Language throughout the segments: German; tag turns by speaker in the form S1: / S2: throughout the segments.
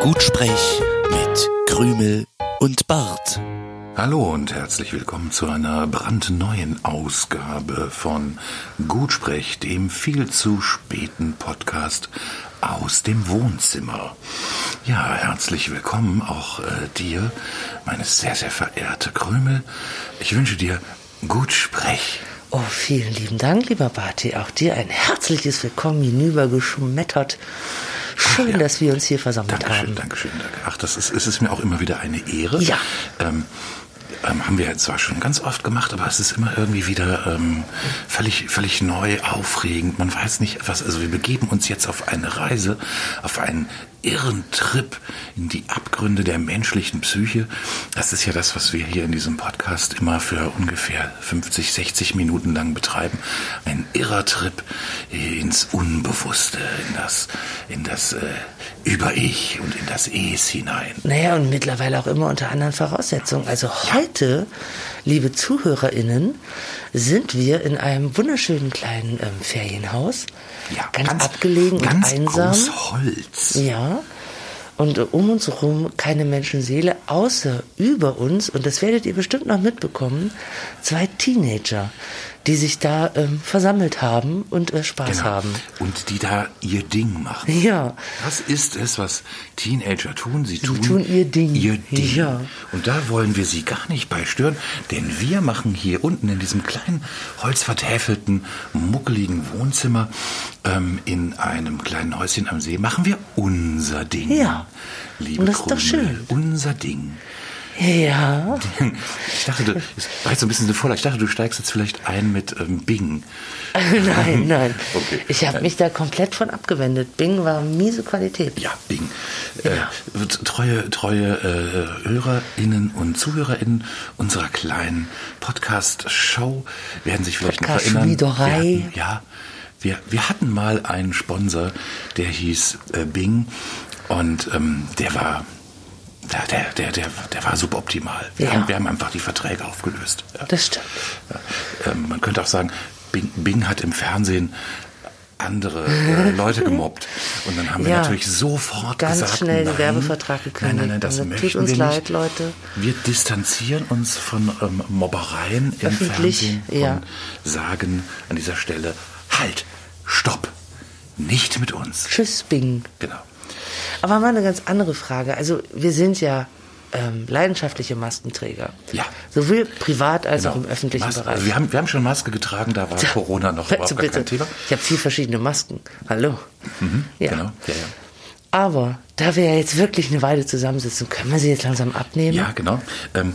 S1: Gutsprech mit Krümel und Bart.
S2: Hallo und herzlich willkommen zu einer brandneuen Ausgabe von Gutsprech, dem viel zu späten Podcast aus dem Wohnzimmer. Ja, herzlich willkommen auch äh, dir, meine sehr, sehr verehrte Krümel. Ich wünsche dir Gutsprech.
S3: Oh, vielen lieben Dank, lieber Barty. Auch dir ein herzliches Willkommen hinübergeschmettert. Schön,
S2: ja.
S3: dass wir uns hier versammelt
S2: Dankeschön,
S3: haben.
S2: Dankeschön, danke. Ach, das ist, es ist mir auch immer wieder eine Ehre.
S3: Ja.
S2: Ähm, ähm, haben wir zwar schon ganz oft gemacht, aber es ist immer irgendwie wieder ähm, völlig, völlig neu, aufregend. Man weiß nicht was. Also wir begeben uns jetzt auf eine Reise, auf einen irren Trip in die Abgründe der menschlichen Psyche. Das ist ja das, was wir hier in diesem Podcast immer für ungefähr 50, 60 Minuten lang betreiben. Ein irrer Trip ins Unbewusste, in das, in das äh, Über-Ich und in das Es hinein.
S3: Naja, und mittlerweile auch immer unter anderen Voraussetzungen. Also heute, liebe ZuhörerInnen, sind wir in einem wunderschönen kleinen ähm, Ferienhaus.
S2: Ja,
S3: ganz, abgelegen
S2: ganz
S3: und einsam.
S2: aus Holz.
S3: Ja. Und äh, um uns herum keine Menschenseele, außer über uns, und das werdet ihr bestimmt noch mitbekommen, zwei Teenager, die sich da ähm, versammelt haben und äh, Spaß
S2: Genau.
S3: haben.
S2: Und die da ihr Ding machen.
S3: Ja.
S2: Das ist es, was Teenager tun. Sie tun,
S3: tun ihr Ding.
S2: Ihr Ding.
S3: Ja.
S2: Und da wollen wir sie gar nicht bei stören, denn wir machen hier unten in diesem kleinen, holzvertäfelten, muckeligen Wohnzimmer ähm, in einem kleinen Häuschen am See, machen wir unser Ding.
S3: Ja.
S2: Liebe
S3: Und das ist doch schön.
S2: Unser Ding.
S3: Ja.
S2: Ich dachte, du, das war jetzt so ein bisschen Vorlage. Ich dachte, du steigst jetzt vielleicht ein mit ähm, Bing.
S3: nein, nein.
S2: Okay.
S3: Ich habe mich da komplett von abgewendet. Bing war miese Qualität.
S2: Ja, Bing. Äh, treue treue äh, HörerInnen und ZuhörerInnen unserer kleinen Podcast-Show werden sich vielleicht noch erinnern. Wir hatten, ja, wir, wir hatten mal einen Sponsor, der hieß äh, Bing und ähm, der war der, der, der, der, war suboptimal. Wir,
S3: Ja.
S2: haben, wir haben einfach die Verträge aufgelöst.
S3: Das stimmt.
S2: Ähm, man könnte auch sagen, Bing, Bing hat im Fernsehen andere äh, Leute gemobbt. Und dann haben wir
S3: Ja.
S2: natürlich sofort
S3: Ganz
S2: gesagt,
S3: schnell den
S2: nein,
S3: Werbevertrag
S2: Nein,
S3: gekündigt.
S2: nein, nein, das
S3: Also, tut
S2: möchten
S3: uns
S2: wir
S3: leid,
S2: nicht.
S3: Leute.
S2: Wir distanzieren uns von ähm, Mobbereien im
S3: Öffentlich,
S2: Fernsehen
S3: ja.
S2: und sagen an dieser Stelle, halt, stopp, nicht mit uns.
S3: Tschüss, Bing.
S2: Genau.
S3: Aber mal eine ganz andere Frage. Also wir sind ja ähm, leidenschaftliche Maskenträger.
S2: Ja.
S3: Sowohl privat als
S2: genau.
S3: auch im öffentlichen
S2: Mas-
S3: Bereich.
S2: Also wir, haben, wir haben schon Maske getragen, da war Corona noch überhaupt
S3: Bitte,
S2: kein. Thema.
S3: Ich habe vier verschiedene Masken. Hallo. ja.
S2: Genau, ja, ja.
S3: Aber da wir ja jetzt wirklich eine Weile zusammensitzen, können wir sie jetzt langsam abnehmen?
S2: Ja, genau. Ähm,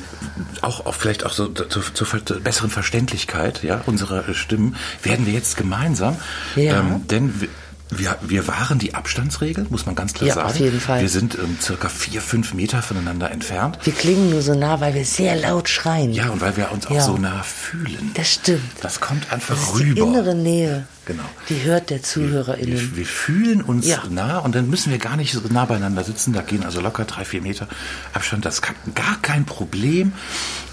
S2: auch, auch vielleicht auch so zur, zur ver- besseren Verständlichkeit ja, unserer äh, Stimmen werden wir jetzt gemeinsam,
S3: Ja.
S2: ähm, denn wir, wir, wir wahren die Abstandsregel, muss man ganz klar
S3: Ja,
S2: sagen.
S3: auf jeden Fall.
S2: Wir sind ähm, circa vier, fünf Meter voneinander entfernt.
S3: Wir klingen nur so nah, weil wir sehr laut schreien.
S2: Ja, und weil wir uns auch
S3: Ja.
S2: so nah fühlen.
S3: Das stimmt.
S2: Das kommt einfach
S3: Das ist
S2: rüber.
S3: die innere Nähe.
S2: Genau.
S3: Die hört der ZuhörerInnen.
S2: Wir, wir fühlen uns
S3: Ja.
S2: nah und dann müssen wir gar nicht so nah beieinander sitzen. Da gehen also locker drei, vier Meter Abstand. Das ist gar kein Problem.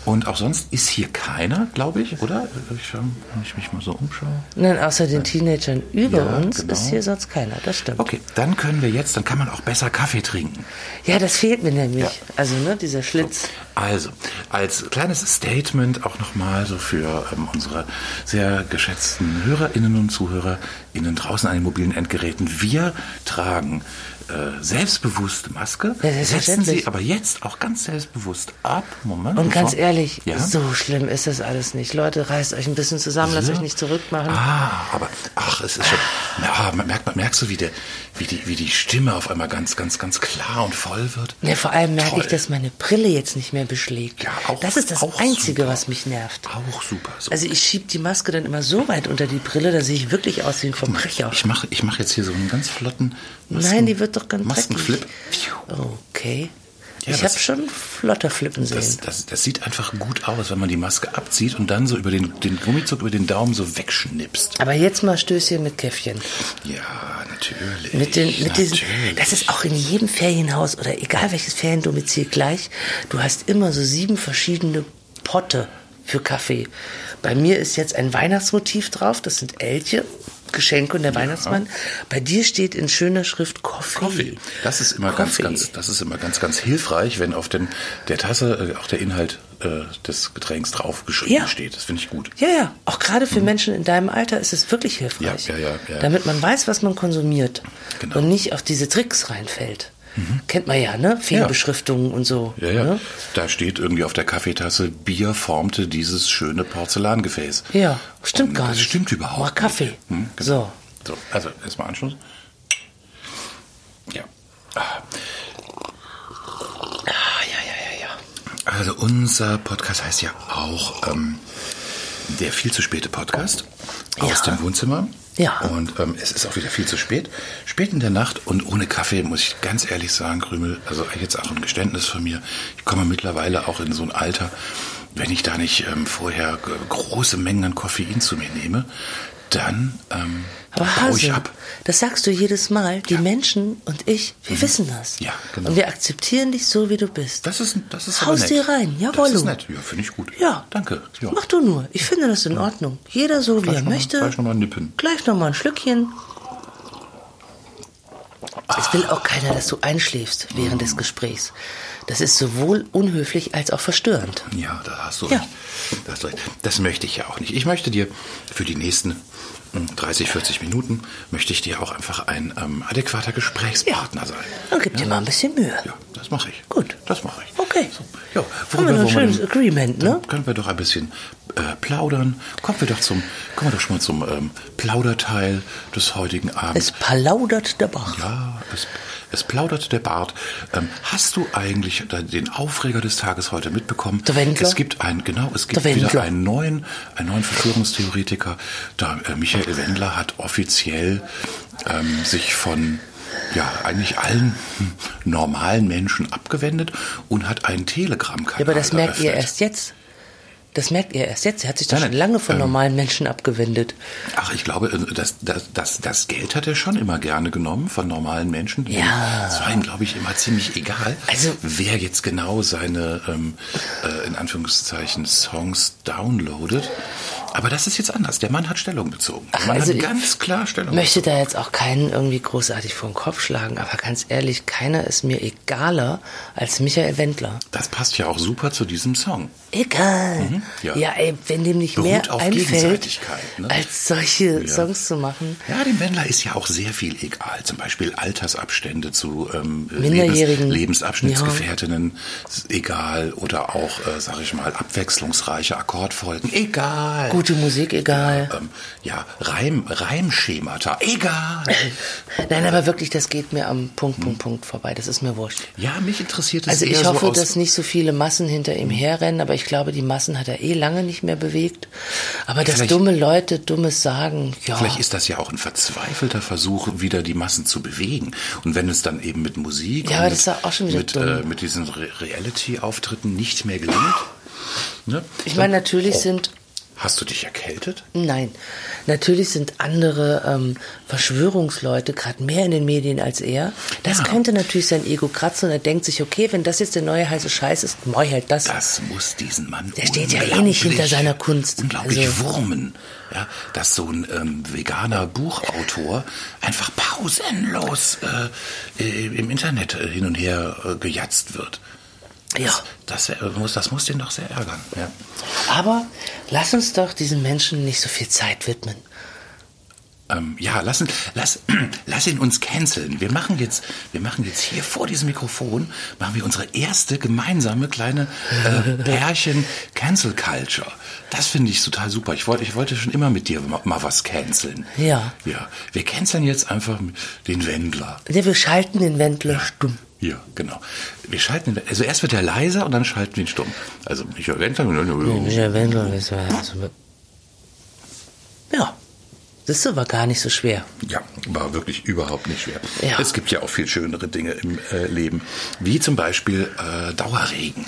S2: Und auch sonst ist hier keiner, glaube ich, oder? Ich schau, wenn ich mich mal so umschaue.
S3: Nein, außer den Teenagern über
S2: Ja,
S3: uns
S2: genau.
S3: ist hier sonst keiner. Das stimmt.
S2: Okay, dann können wir jetzt, dann kann man auch besser Kaffee trinken.
S3: Ja, das fehlt mir nämlich.
S2: Ja.
S3: Also, ne, dieser Schlitz.
S2: Also, als kleines Statement auch nochmal so für ähm, unsere sehr geschätzten HörerInnen und ZuhörerInnen draußen an den mobilen Endgeräten. Wir tragen äh, selbstbewusst Maske,
S3: Ja,
S2: setzen sie aber jetzt auch ganz selbstbewusst ab. Moment.
S3: Und ganz
S2: bevor-
S3: ehrlich,
S2: ja?
S3: so schlimm ist das alles nicht. Leute, reißt euch ein bisschen zusammen, lasst
S2: So.
S3: euch nicht zurückmachen.
S2: Ah, aber ach, es ist schon. Ja, man merkt, man merkst du, wie, der, wie, die, wie die Stimme auf einmal ganz, ganz, ganz klar und voll wird.
S3: Ja, vor allem merke
S2: Toll.
S3: ich, dass meine Brille jetzt nicht mehr beschlägt.
S2: Ja, auch-
S3: das ist das Einzige,
S2: super.
S3: was mich nervt.
S2: Auch super. So.
S3: Also ich schieb die Maske dann immer so weit unter die Brille, dass ich wirklich aussehe wie ein Verbrecher.
S2: ich mache ich mach jetzt hier so einen ganz flotten
S3: Nein, die wird doch ganz
S2: Maskenflip.
S3: dreckig. Okay.
S2: Ja,
S3: ich habe schon flotter flippen sehen.
S2: Das, das, das sieht einfach gut aus, wenn man die Maske abzieht und dann so über den, den Gummizug über den Daumen so wegschnipst.
S3: Aber jetzt mal Stößchen mit Käffchen.
S2: Ja, natürlich.
S3: Mit, den, mit diesen,
S2: natürlich.
S3: das ist auch in jedem Ferienhaus oder egal welches Feriendomizil gleich. Du hast immer so sieben verschiedene Potte für Kaffee. Bei mir ist jetzt ein Weihnachtsmotiv drauf, das sind Elche. Geschenke und der Weihnachtsmann. Bei dir steht in schöner Schrift Coffee.
S2: Coffee. Das ist immer ganz,
S3: Coffee.
S2: ganz, das ist immer ganz, ganz hilfreich, wenn auf den, der Tasse äh, auch der Inhalt äh, des Getränks draufgeschrieben
S3: Ja.
S2: steht. Das finde ich gut.
S3: Ja, ja. Auch gerade für Menschen in deinem Alter ist es wirklich hilfreich.
S2: Ja, ja, ja, ja.
S3: Damit man weiß, was man konsumiert.
S2: Genau.
S3: Und nicht auf diese Tricks reinfällt. Kennt man ja, ne? Fehlbeschriftungen und so.
S2: Ja, ja.
S3: Ne?
S2: Da steht irgendwie auf der Kaffeetasse, Bier formte dieses schöne Porzellangefäß.
S3: Ja, stimmt
S2: Und
S3: gar
S2: das
S3: nicht.
S2: stimmt überhaupt
S3: Mal Kaffee.
S2: Hm,
S3: So.
S2: so. Also, erstmal Anschluss. Ja. Ah.
S3: Ah, ja, ja, ja, ja.
S2: Also unser Podcast heißt ja auch ähm, der viel zu späte Podcast aus
S3: Ja.
S2: dem Wohnzimmer.
S3: Ja.
S2: Und ähm, es ist auch wieder viel zu spät. Spät in der Nacht und ohne Kaffee muss ich ganz ehrlich sagen, Krümel, also jetzt auch ein Geständnis von mir. Ich komme mittlerweile auch in so ein Alter, wenn ich da nicht ähm, vorher große Mengen an Koffein zu mir nehme, dann ähm,
S3: Aber
S2: baue ich
S3: Hase,
S2: ab.
S3: das sagst du jedes Mal. Die Menschen und ich, wir wissen das.
S2: Mhm. Ja, genau.
S3: Und wir akzeptieren dich so, wie du bist.
S2: Das ist, das ist
S3: Haus dir rein,
S2: Das
S3: jawollo.
S2: ist nett. Ja, finde ich gut.
S3: Ja.
S2: Danke. Ja.
S3: Mach du nur. Ich finde das in Ordnung. Jeder so, wie
S2: Gleich
S3: er
S2: noch mal-
S3: möchte.
S2: gleich noch mal nippen.
S3: Gleich noch mal ein Schlückchen. Es will auch keiner, dass du einschläfst während des Gesprächs. Das ist sowohl unhöflich als auch verstörend.
S2: Ja, da hast du
S3: Ja.
S2: recht. Da hast du recht. Das möchte ich ja auch nicht. Ich möchte dir für die nächsten 30, 40 Minuten, möchte ich dir auch einfach ein ähm, adäquater Gesprächspartner sein.
S3: Dann gib dir mal ein bisschen Mühe.
S2: Ja, das mache ich.
S3: Gut.
S2: Das mache ich.
S3: Okay.
S2: So, ja,
S3: Haben wir ein schönes
S2: denn-
S3: Agreement, ne?
S2: Können wir doch ein bisschen äh, plaudern. Kommen wir doch zum, kommen wir doch schon mal zum ähm, Plauderteil des heutigen Abends.
S3: Es palaudert der Bach.
S2: Ja, es, es plaudert der Bart. Ähm, hast du eigentlich den Aufreger des Tages heute mitbekommen?
S3: Der Wendler?
S2: Es gibt einen, genau, es gibt
S3: Der
S2: wieder einen neuen, einen neuen Verschwörungstheoretiker. Da, äh, Michael Wendler hat offiziell ähm, sich von ja, eigentlich allen hm, normalen Menschen abgewendet und hat einen Telegram-Kanal
S3: Ja, aber das merkt ihr
S2: eröffnet.
S3: erst jetzt. Das merkt ihr erst jetzt. Er hat sich
S2: Nein,
S3: schon lange von
S2: ähm,
S3: normalen Menschen abgewendet.
S2: Ach, ich glaube, äh, das, das, das, das Geld hat er schon immer gerne genommen von normalen Menschen.
S3: Ja.
S2: Es war ihm, glaube ich, immer ziemlich egal,
S3: Also-
S2: wer jetzt genau seine, ähm, äh, in Anführungszeichen, Songs downloadet. Aber das ist jetzt anders. Der Mann hat Stellung bezogen. Der Mann
S3: also
S2: hat ganz klar Stellung
S3: möchte da jetzt auch keinen irgendwie großartig vor den Kopf schlagen, aber ganz ehrlich, keiner ist mir egaler als Michael Wendler.
S2: Das passt ja auch super zu diesem Song.
S3: Egal.
S2: Mhm, ja.
S3: ja. ey, wenn dem nicht
S2: Beruht
S3: mehr einfällt,
S2: ne?
S3: als solche
S2: Ja.
S3: Songs zu machen.
S2: Ja, dem Wendler ist ja auch sehr viel egal. Zum Beispiel Altersabstände zu ähm,
S3: Minderjährigen.
S2: Lebens, Lebensabschnittsgefährtinnen ist egal. Oder auch, äh, sag ich mal, abwechslungsreiche Akkordfolgen. Egal.
S3: Gute Musik, egal.
S2: Ähm, ja, Reim, Reimschemata. Egal.
S3: Nein, aber wirklich, das geht mir am Punkt, Punkt, Punkt vorbei. Das ist mir wurscht.
S2: Ja, mich interessiert es
S3: Also ich hoffe, dass nicht so viele Massen hinter ihm herrennen, aber ich glaube, die Massen hat er eh lange nicht mehr bewegt. Aber dass dumme Leute Dummes sagen, ja.
S2: Vielleicht ist das ja auch ein verzweifelter Versuch, wieder die Massen zu bewegen. Und wenn es dann eben mit Musik
S3: Ja,
S2: und mit, mit, äh, mit diesen Re Reality-Auftritten nicht mehr gelingt. Ne?
S3: ich meine, natürlich
S2: Oh.
S3: sind
S2: Hast du dich erkältet?
S3: Nein, natürlich sind andere ähm, Verschwörungsleute gerade mehr in den Medien als er. Das
S2: Ja.
S3: könnte natürlich sein Ego kratzen und er denkt sich, okay, wenn das jetzt der neue heiße Scheiß ist, ich halt das.
S2: Das muss diesen Mann
S3: Der steht ja eh nicht hinter seiner Kunst.
S2: Unglaublich
S3: Also-
S2: wurmen, ja, dass so ein ähm, veganer Buchautor einfach pausenlos äh, äh, im Internet äh, hin und her äh, gejatzt wird.
S3: Ja.
S2: Das, äh, muss, das muss den doch sehr ärgern. Ja.
S3: Aber lass uns doch diesen Menschen nicht so viel Zeit widmen.
S2: Ähm, ja, lassen, lass, lass ihn uns canceln. Wir machen jetzt, wir machen jetzt hier vor diesem Mikrofon, machen wir unsere erste gemeinsame kleine äh, Pärchen Cancel Culture. Das finde ich total super. Ich wollte, ich wollte schon immer mit dir mal, mal was canceln.
S3: Ja.
S2: Ja. Wir canceln jetzt einfach den Wendler.
S3: Ja, wir schalten den Wendler stumm.
S2: Ja, genau. Wir schalten, also erst wird er leiser und dann schalten wir ihn stumm. Also Michael Wendler.
S3: Michael Wendler ist also- Ja, das war gar nicht so schwer.
S2: Ja, war wirklich überhaupt nicht schwer.
S3: Ja.
S2: Es gibt ja auch viel schönere Dinge im äh, Leben, wie zum Beispiel äh, Dauerregen.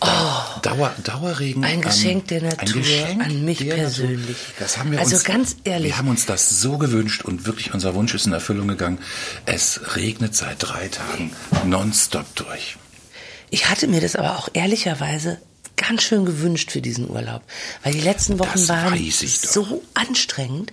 S2: Da, Dauer, Dauerregen.
S3: Oh. Ein Geschenk der Natur
S2: Geschenk
S3: an mich persönlich.
S2: Das haben wir
S3: Also
S2: uns,
S3: ganz ehrlich.
S2: Wir haben uns das so gewünscht und wirklich unser Wunsch ist in Erfüllung gegangen. Es regnet seit drei Tagen nonstop durch.
S3: Ich hatte mir das aber auch ehrlicherweise ganz schön gewünscht für diesen Urlaub, weil die letzten Wochen
S2: Das
S3: waren so anstrengend.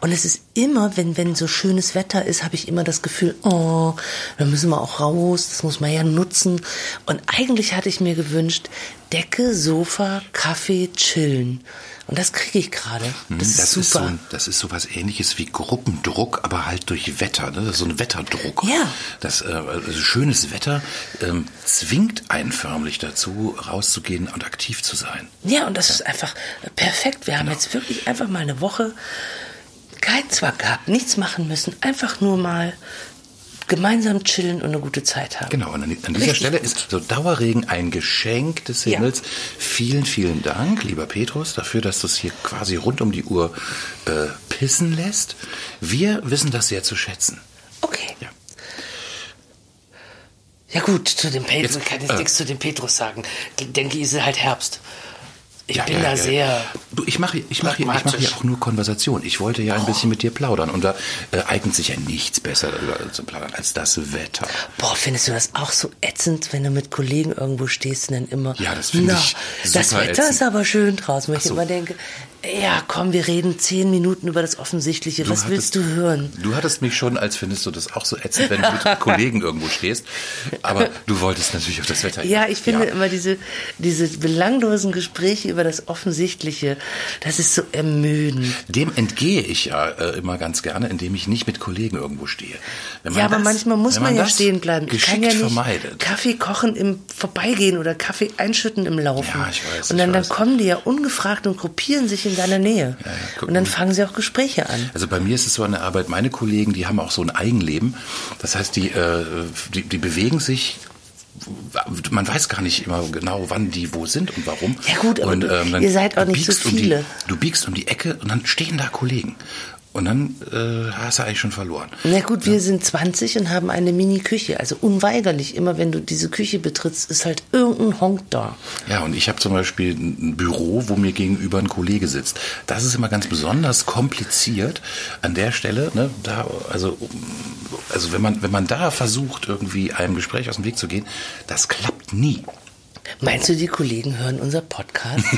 S3: Und es ist immer, wenn wenn so schönes Wetter ist, habe ich immer das Gefühl, oh, da müssen wir auch raus, das muss man ja nutzen. Und eigentlich hatte ich mir gewünscht, Decke, Sofa, Kaffee, chillen und das kriege ich gerade. Das, ist
S2: Hm, Das
S3: super.
S2: ist, so, das ist sowas ähnliches wie Gruppendruck, aber halt durch Wetter. Ne? Das ist so ein Wetterdruck.
S3: Ja.
S2: Das äh, also schönes Wetter ähm, zwingt einen förmlich dazu, rauszugehen und aktiv zu sein.
S3: Ja, und das ist einfach perfekt. Wir haben jetzt wirklich einfach mal eine Woche keinen Zwang gehabt, nichts machen müssen, einfach nur mal gemeinsam chillen und eine gute Zeit haben.
S2: Genau, und an, an dieser Stelle
S3: gut.
S2: ist so Dauerregen ein Geschenk des
S3: Ja.
S2: Himmels. Vielen, vielen Dank, lieber Petrus, dafür, dass du es hier quasi rund um die Uhr äh, pissen lässt. Wir wissen das sehr zu schätzen.
S3: Okay.
S2: Ja.
S3: Ja gut, zu dem Petrus, ich kann jetzt
S2: äh,
S3: nichts zu dem Petrus sagen. Ich denke, ist halt Herbst. Ich
S2: Ja,
S3: bin
S2: ja,
S3: da
S2: ja.
S3: sehr...
S2: Du, ich mache ich mache ich mache hier auch nur Konversation. Ich wollte ja ein bisschen mit dir plaudern und da äh, eignet sich ja nichts besser darüber zu plaudern als das Wetter.
S3: Boah, findest du das auch so ätzend, wenn du mit Kollegen irgendwo stehst und dann immer...
S2: Ja, das finde
S3: "Na,
S2: ich
S3: Das
S2: super
S3: Wetter
S2: ätzend."
S3: ist aber schön draußen, wo ich
S2: so.
S3: immer denke, ja komm, wir reden zehn Minuten über das Offensichtliche. Was willst du hören?
S2: Du hattest mich schon, als findest du das auch so ätzend, wenn du mit Kollegen irgendwo stehst. Aber du wolltest natürlich auf das Wetter.
S3: Ja, ich finde
S2: Ja.
S3: immer diese, diese belanglosen Gespräche über das Offensichtliche, das ist so ermüdend.
S2: Dem entgehe ich ja äh, immer ganz gerne, indem ich nicht mit Kollegen irgendwo stehe. Man
S3: Ja, aber
S2: das-
S3: manchmal muss
S2: wenn
S3: man, ja stehen bleiben. Ich kann ja nicht
S2: vermeidet.
S3: Kaffee kochen im Vorbeigehen oder Kaffee einschütten im Laufen.
S2: Ja, ich weiß,
S3: und dann,
S2: ich
S3: dann
S2: weiß.
S3: kommen die ja ungefragt und gruppieren sich in deiner Nähe.
S2: Ja, ja,
S3: und dann fangen sie auch Gespräche an.
S2: Also bei mir ist es so eine Arbeit, meine Kollegen, die haben auch so ein Eigenleben. Das heißt, die, äh, die, die bewegen sich man weiß gar nicht immer genau, wann die wo sind und warum.
S3: Ja gut, aber
S2: und, ähm, dann
S3: ihr seid auch nicht so
S2: biegst um die-
S3: viele.
S2: du biegst um die Ecke und dann stehen da Kollegen. Und dann äh, hast du eigentlich schon verloren.
S3: Na gut, wir sind 20 und haben eine Mini-Küche. Also unweigerlich, immer wenn du diese Küche betrittst, ist halt irgendein Honk da.
S2: Ja, und ich habe zum Beispiel ein Büro, wo mir gegenüber ein Kollege sitzt. Das ist immer ganz besonders kompliziert an der Stelle. Ne, da, also, also wenn man wenn man da versucht, irgendwie einem Gespräch aus dem Weg zu gehen, das klappt nie.
S3: Meinst du, die Kollegen hören unser Podcast?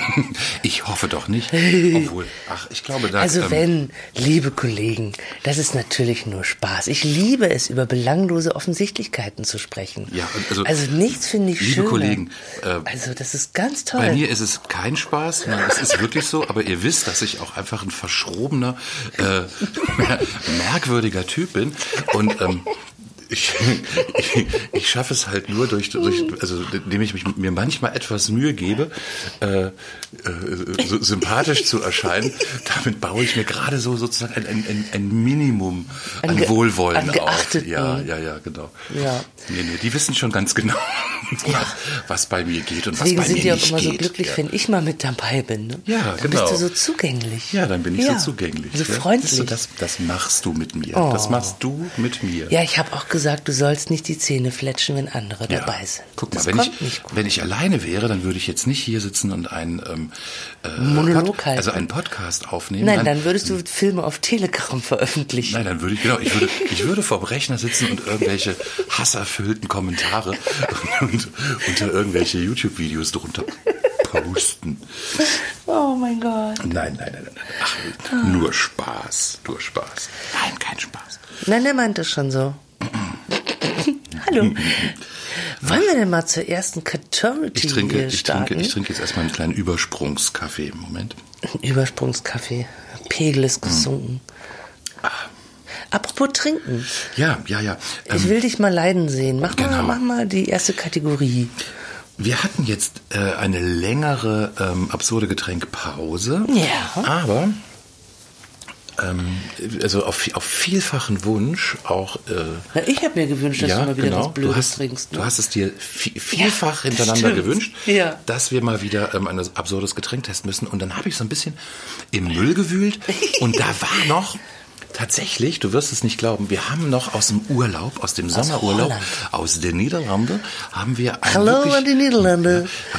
S2: Ich hoffe doch nicht. Obwohl, ach, ich glaube, da.
S3: Also
S2: ähm,
S3: wenn, liebe Kollegen, das ist natürlich nur Spaß. Ich liebe es, über belanglose Offensichtlichkeiten zu sprechen.
S2: Ja, und also,
S3: nichts finde ich
S2: liebe
S3: schöner.
S2: Kollegen, äh,
S3: also das ist ganz toll.
S2: Bei mir ist es kein Spaß, sondern es ist wirklich so, aber ihr wisst, dass ich auch einfach ein verschrobener, äh, merkwürdiger Typ bin. Und ähm, ich, ich, ich schaffe es halt nur durch, durch also indem ich mich, mir manchmal etwas Mühe gebe, äh, äh, so sympathisch zu erscheinen. Damit baue ich mir gerade so sozusagen ein, ein, ein, Minimum
S3: An
S2: an, Wohlwollen
S3: an
S2: auf. Ja, ja, ja, genau.
S3: Ja.
S2: Nee, nee, die wissen schon ganz genau, was, was bei mir geht und
S3: Deswegen
S2: was bei
S3: sind
S2: mir
S3: die auch
S2: nicht
S3: immer
S2: geht.
S3: so glücklich,
S2: ja.
S3: wenn ich mal mit dabei bin. Ne?
S2: Ja,
S3: dann
S2: genau.
S3: bist du so zugänglich.
S2: Ja, dann bin ich
S3: Ja,
S2: so zugänglich.
S3: So
S2: ja.
S3: freundlich.
S2: Du, das, das machst du mit mir.
S3: Oh.
S2: Das machst du mit mir.
S3: ja, ich habe auch gesagt, du sollst nicht die Zähne fletschen, wenn andere
S2: Ja.
S3: dabei sind.
S2: Guck mal,
S3: das
S2: wenn
S3: kommt
S2: ich, wenn ich alleine wäre, dann würde ich jetzt nicht hier sitzen und einen ähm, äh,
S3: Monolog halten.
S2: also einen Podcast aufnehmen.
S3: Nein, dann würdest du Filme auf Telegram veröffentlichen.
S2: Nein, dann würde ich, genau, ich würde, ich würde vorm Rechner sitzen und irgendwelche hasserfüllten Kommentare und, unter irgendwelche YouTube-Videos drunter posten.
S3: Oh mein Gott.
S2: Nein, nein, nein, nein. Ach, nur Spaß, nur Spaß. Nein, kein Spaß.
S3: Nein, der meint das schon so. Hallo. Wollen wir denn mal zur ersten Catority
S2: Ich trinke,
S3: hier
S2: ich
S3: starten?
S2: trinke, ich trinke jetzt erstmal einen kleinen Übersprungskaffee. Moment.
S3: Übersprungskaffee. Pegel ist gesunken. Apropos trinken.
S2: Ja, ja, ja.
S3: Ich
S2: Ähm,
S3: will dich mal leiden sehen. Mach, mal,
S2: genau.
S3: mach mal die erste Kategorie.
S2: wir hatten jetzt äh, eine längere ähm, absurde Getränkpause.
S3: Ja.
S2: Aber ähm, also auf, auf vielfachen Wunsch auch. Äh,
S3: Na, ich habe mir gewünscht, dass
S2: ja,
S3: du mal wieder
S2: genau.
S3: was Blödes
S2: du hast,
S3: trinkst. Ne?
S2: Du hast es dir vi- vielfach
S3: Ja,
S2: hintereinander
S3: stimmt.
S2: gewünscht,
S3: Ja.
S2: dass wir mal wieder ähm, ein absurdes Getränk testen müssen. Und dann habe ich so ein bisschen im Müll gewühlt und da war noch tatsächlich, du wirst es nicht glauben, wir haben noch aus dem Urlaub, aus dem Sommerurlaub,
S3: Holland.
S2: aus den Niederlanden, haben wir ein
S3: Hallo
S2: wirklich, haben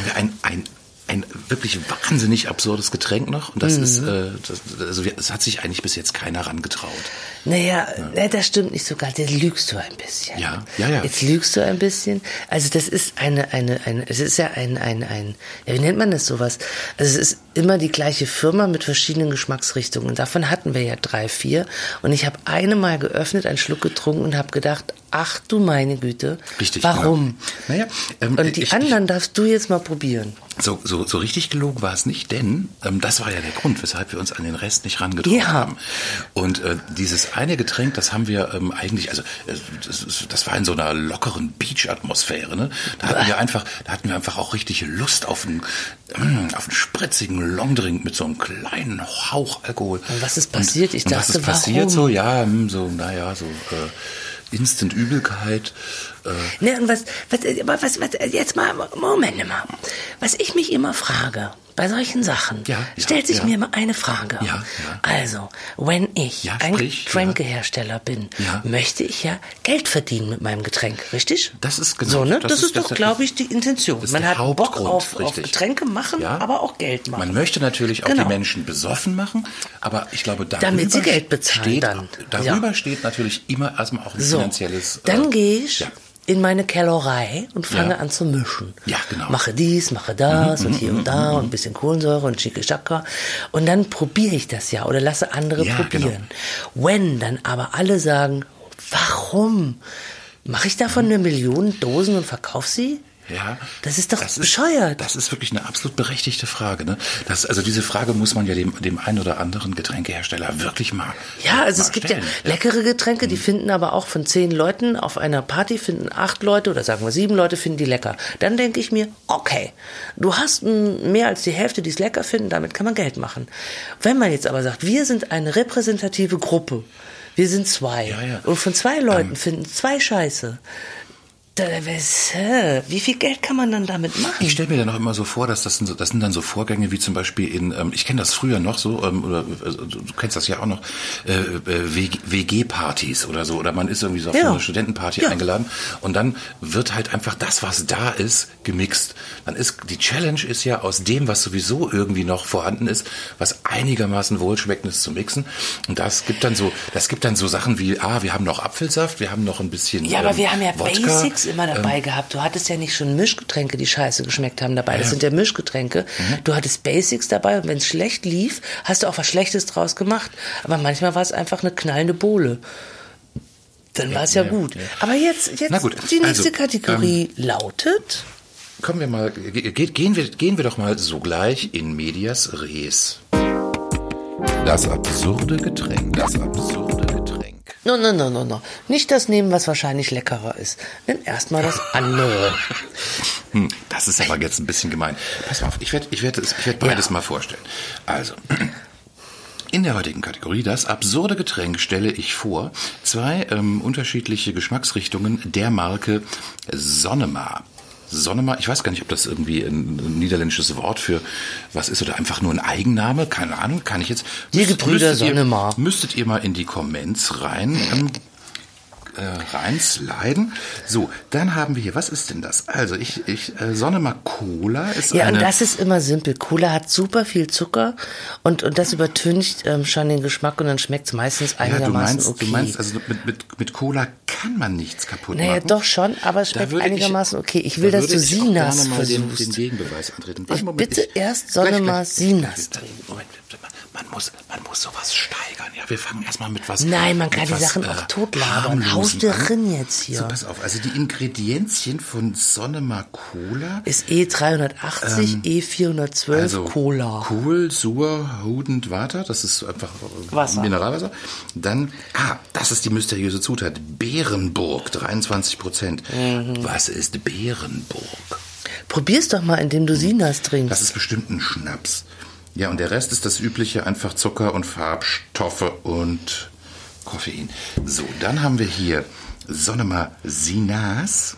S2: wir ein, ein ein wirklich wahnsinnig absurdes Getränk noch. Und das ist, äh, das, also es hat sich eigentlich bis jetzt keiner rangetraut.
S3: Naja, ja. das stimmt nicht so ganz. Jetzt lügst du ein bisschen.
S2: Ja, ja, ja.
S3: Jetzt lügst du ein bisschen. Also das ist eine, eine, eine, es ist ja ein, ein, ein, ja, wie nennt man das sowas? Also es ist immer die gleiche Firma mit verschiedenen Geschmacksrichtungen. Davon hatten wir ja drei, vier. Und ich habe eine mal geöffnet, einen Schluck getrunken und habe gedacht, ach du meine Güte.
S2: Richtig.
S3: Warum?
S2: Genau. Naja, ähm,
S3: und die
S2: ich,
S3: anderen ich, darfst du jetzt mal probieren.
S2: So, so, so richtig gelogen war es nicht, denn ähm, das war ja der Grund, weshalb wir uns an den Rest nicht rangetraut
S3: Ja.
S2: haben. Und äh, dieses eine Getränk, das haben wir ähm, eigentlich, also äh, das, das war in so einer lockeren Beach-Atmosphäre. Ne? Da hatten wir einfach, da hatten wir einfach auch richtig Lust auf einen, mm, auf einen spritzigen Longdrink mit so einem kleinen Hauch Alkohol.
S3: Und was ist passiert? Ich
S2: und
S3: dachte,
S2: was ist passiert?
S3: warum?
S2: So, ja, hm, so, naja, so äh, Instant Übelkeit. Äh,
S3: Ne, und was, was, was, was, jetzt mal, Moment mal. Was ich mich immer frage, bei solchen Sachen,
S2: Ja,
S3: stellt sich
S2: ja.
S3: mir immer eine Frage.
S2: Ja.
S3: Also, wenn ich
S2: Ja,
S3: ein
S2: sprich,
S3: Getränkehersteller bin, möchte ich ja Geld verdienen mit meinem Getränk, richtig?
S2: Das ist genau-
S3: So, ne?
S2: das
S3: Das,
S2: ist- das
S3: doch, glaube ich, die Intention. Man hat Bock auf, auf. Getränke machen, aber auch Geld machen.
S2: Man möchte natürlich auch
S3: Genau.
S2: die Menschen besoffen machen, aber ich glaube, darüber
S3: Damit sie Geld bezahlen
S2: steht,
S3: dann.
S2: Darüber steht natürlich immer erstmal auch ein
S3: So,
S2: finanzielles.
S3: dann
S2: äh,
S3: gehe ich. In meine Kellerei und fange
S2: Ja.
S3: an zu mischen.
S2: Ja, genau.
S3: Mache dies, mache das und hier und da und ein bisschen Kohlensäure und schicke. Und dann probiere ich das ja oder lasse andere
S2: Ja,
S3: probieren. Wenn dann aber alle sagen, warum? Mache ich davon eine Million Dosen und verkaufe sie?
S2: Ja,
S3: Das ist doch bescheuert.
S2: das ist wirklich eine absolut berechtigte Frage. Ne? Das, also diese Frage muss man ja dem, dem einen oder anderen Getränkehersteller wirklich mal
S3: Ja, also
S2: mal
S3: es gibt
S2: stellen.
S3: ja leckere Getränke, die finden aber auch von zehn Leuten auf einer Party finden acht Leute oder sagen wir sieben Leute finden die lecker. Dann denke ich mir, okay, du hast mehr als die Hälfte, die es lecker finden, damit kann man Geld machen. Wenn man jetzt aber sagt, wir sind eine repräsentative Gruppe, wir sind zwei
S2: Ja, ja.
S3: und von zwei Leuten finden zwei Scheiße. Wie viel Geld kann man dann damit machen?
S2: Ich stelle mir dann auch immer so vor, dass das sind, so, das sind dann so Vorgänge wie zum Beispiel in, ähm, ich kenne das früher noch so, ähm, oder also, du kennst das ja auch noch, äh, äh, WG-Partys oder so, oder man ist irgendwie so auf
S3: Ja.
S2: eine Studentenparty
S3: Ja.
S2: eingeladen und dann wird halt einfach das, was da ist, gemixt. Dann ist, die Challenge ist ja aus dem, was sowieso irgendwie noch vorhanden ist, was einigermaßen wohlschmeckendes zu mixen. Und das gibt dann so, das gibt dann so Sachen wie, ah, wir haben noch Apfelsaft, wir haben noch ein bisschen
S3: Ja, aber
S2: ähm,
S3: wir haben ja
S2: Wodka.
S3: Basics immer dabei gehabt. Du hattest ja nicht schon Mischgetränke, die scheiße geschmeckt haben dabei. Das
S2: Ja.
S3: sind ja Mischgetränke. Du hattest Basics dabei und wenn es schlecht lief, hast du auch was Schlechtes draus gemacht. Aber manchmal war es einfach eine knallende Bohle. Dann war es ja,
S2: ja,
S3: gut.
S2: ja.
S3: Aber jetzt, jetzt
S2: gut,
S3: die nächste
S2: also,
S3: Kategorie lautet.
S2: Kommen wir mal, ge- ge- gehen wir, gehen wir doch mal sogleich in medias res. Das absurde Getränk, das absurde.
S3: No, no, no, no, no. Nicht das nehmen, was wahrscheinlich leckerer ist. Nimm erstmal das andere.
S2: Hm, das ist aber jetzt ein bisschen gemein. Pass mal auf, ich werde ich werd, ich werd beides
S3: Ja.
S2: mal vorstellen. Also, in der heutigen Kategorie, das absurde Getränk, stelle ich vor zwei ähm, unterschiedliche Geschmacksrichtungen der Marke Sonnemar. Sonnemar, ich weiß gar nicht, ob das irgendwie ein, ein niederländisches Wort für was ist oder einfach nur ein Eigenname, keine Ahnung, kann ich jetzt.
S3: Die Gebrüder Sonnemar.
S2: Müsstet ihr mal in die Comments rein. Ähm, äh, reinsliden. So, dann haben wir hier, was ist denn das? Also, ich, ich äh, Sonnemar Cola ist
S3: Ja, und das ist immer simpel. Cola hat super viel Zucker und, und das übertüncht ähm, schon den Geschmack und dann schmeckt es meistens
S2: ja, du
S3: einigermaßen
S2: meinst,
S3: okay.
S2: du meinst, also mit, mit, mit Cola kann man nichts kaputt
S3: Naja,
S2: machen.
S3: doch schon, aber es schmeckt
S2: würde ich-
S3: einigermaßen okay. Ich will,
S2: da
S3: dass
S2: würde
S3: du
S2: ich
S3: Sinas
S2: gerne mal den, den
S3: versuchst.
S2: Gegenbeweis antreten.
S3: Ich bitte erst Sonnemar Sinas trinken.
S2: Moment, man muss, man muss sowas steigern. Ja, wir fangen erstmal mit was.
S3: Nein, man kann die Sachen
S2: äh,
S3: auch totlabern. Haust du drin jetzt hier.
S2: So, pass auf. Also die Ingredienzien von Sonnemar Cola
S3: Ist E380, E412
S2: Also
S3: Cola.
S2: Kohl, Sur, Hudend, Water, das ist einfach äh,
S3: Wasser.
S2: Mineralwasser. Dann, ah, das ist die mysteriöse Zutat. Bärenburg, 23 Prozent.
S3: Mhm.
S2: Was ist Bärenburg?
S3: Probier's doch mal, indem du Sinas trinkst.
S2: Das ist bestimmt ein Schnaps. Ja, und der Rest ist das übliche, einfach Zucker und Farbstoffe und Koffein. So, dann haben wir hier Sonnemar Sinas.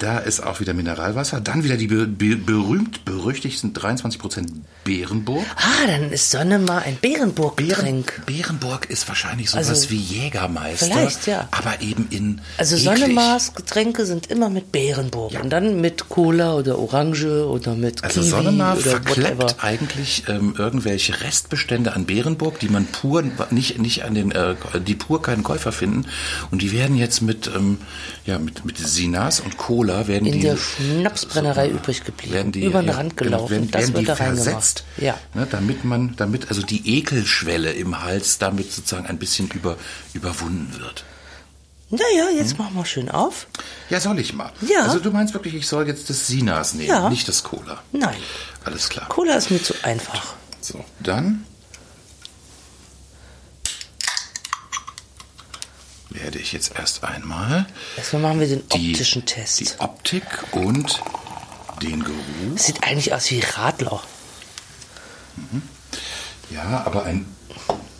S2: Da ist auch wieder Mineralwasser. Dann wieder die be be berühmt berüchtigsten 23% Beerenburg.
S3: Ah, dann ist Sonne mal ein Beerenburg-Getränk.
S2: Beerenburg ist wahrscheinlich sowas
S3: Also,
S2: wie Jägermeister.
S3: vielleicht, ja.
S2: Aber eben in.
S3: Also
S2: eklig.
S3: Sonnemars Getränke sind immer mit Beerenburg. Und dann mit Cola oder Orange oder mit
S2: Also
S3: Kiwi
S2: Sonnemar
S3: oder
S2: verkleppt
S3: whatever.
S2: eigentlich ähm, irgendwelche Restbestände an Beerenburg, die man pur nicht nicht an den äh, die pur keinen Käufer finden und die werden jetzt mit ähm, ja mit mit Sinas und Cola werden
S3: In
S2: die
S3: der Schnapsbrennerei übrig geblieben.
S2: werden die
S3: Über den
S2: ja,
S3: Rand
S2: genau,
S3: gelaufen.
S2: werden,
S3: das
S2: werden
S3: wird
S2: die
S3: da reingemacht.
S2: versetzt,
S3: Ja.
S2: ne, damit man damit also die Ekelschwelle im Hals damit sozusagen ein bisschen über überwunden wird.
S3: Naja, jetzt machen wir schön auf.
S2: Ja, soll ich mal?
S3: Ja.
S2: Also du meinst wirklich, ich soll jetzt das Sinas nehmen,
S3: Ja.
S2: nicht das Cola.
S3: Nein.
S2: Alles klar.
S3: Cola ist mir zu einfach.
S2: So, dann werde ich jetzt erst einmal
S3: Erstmal machen wir den
S2: die,
S3: optischen Test.
S2: die Optik und den Geruch.
S3: Das sieht eigentlich aus wie Radler.
S2: Ja, aber ein,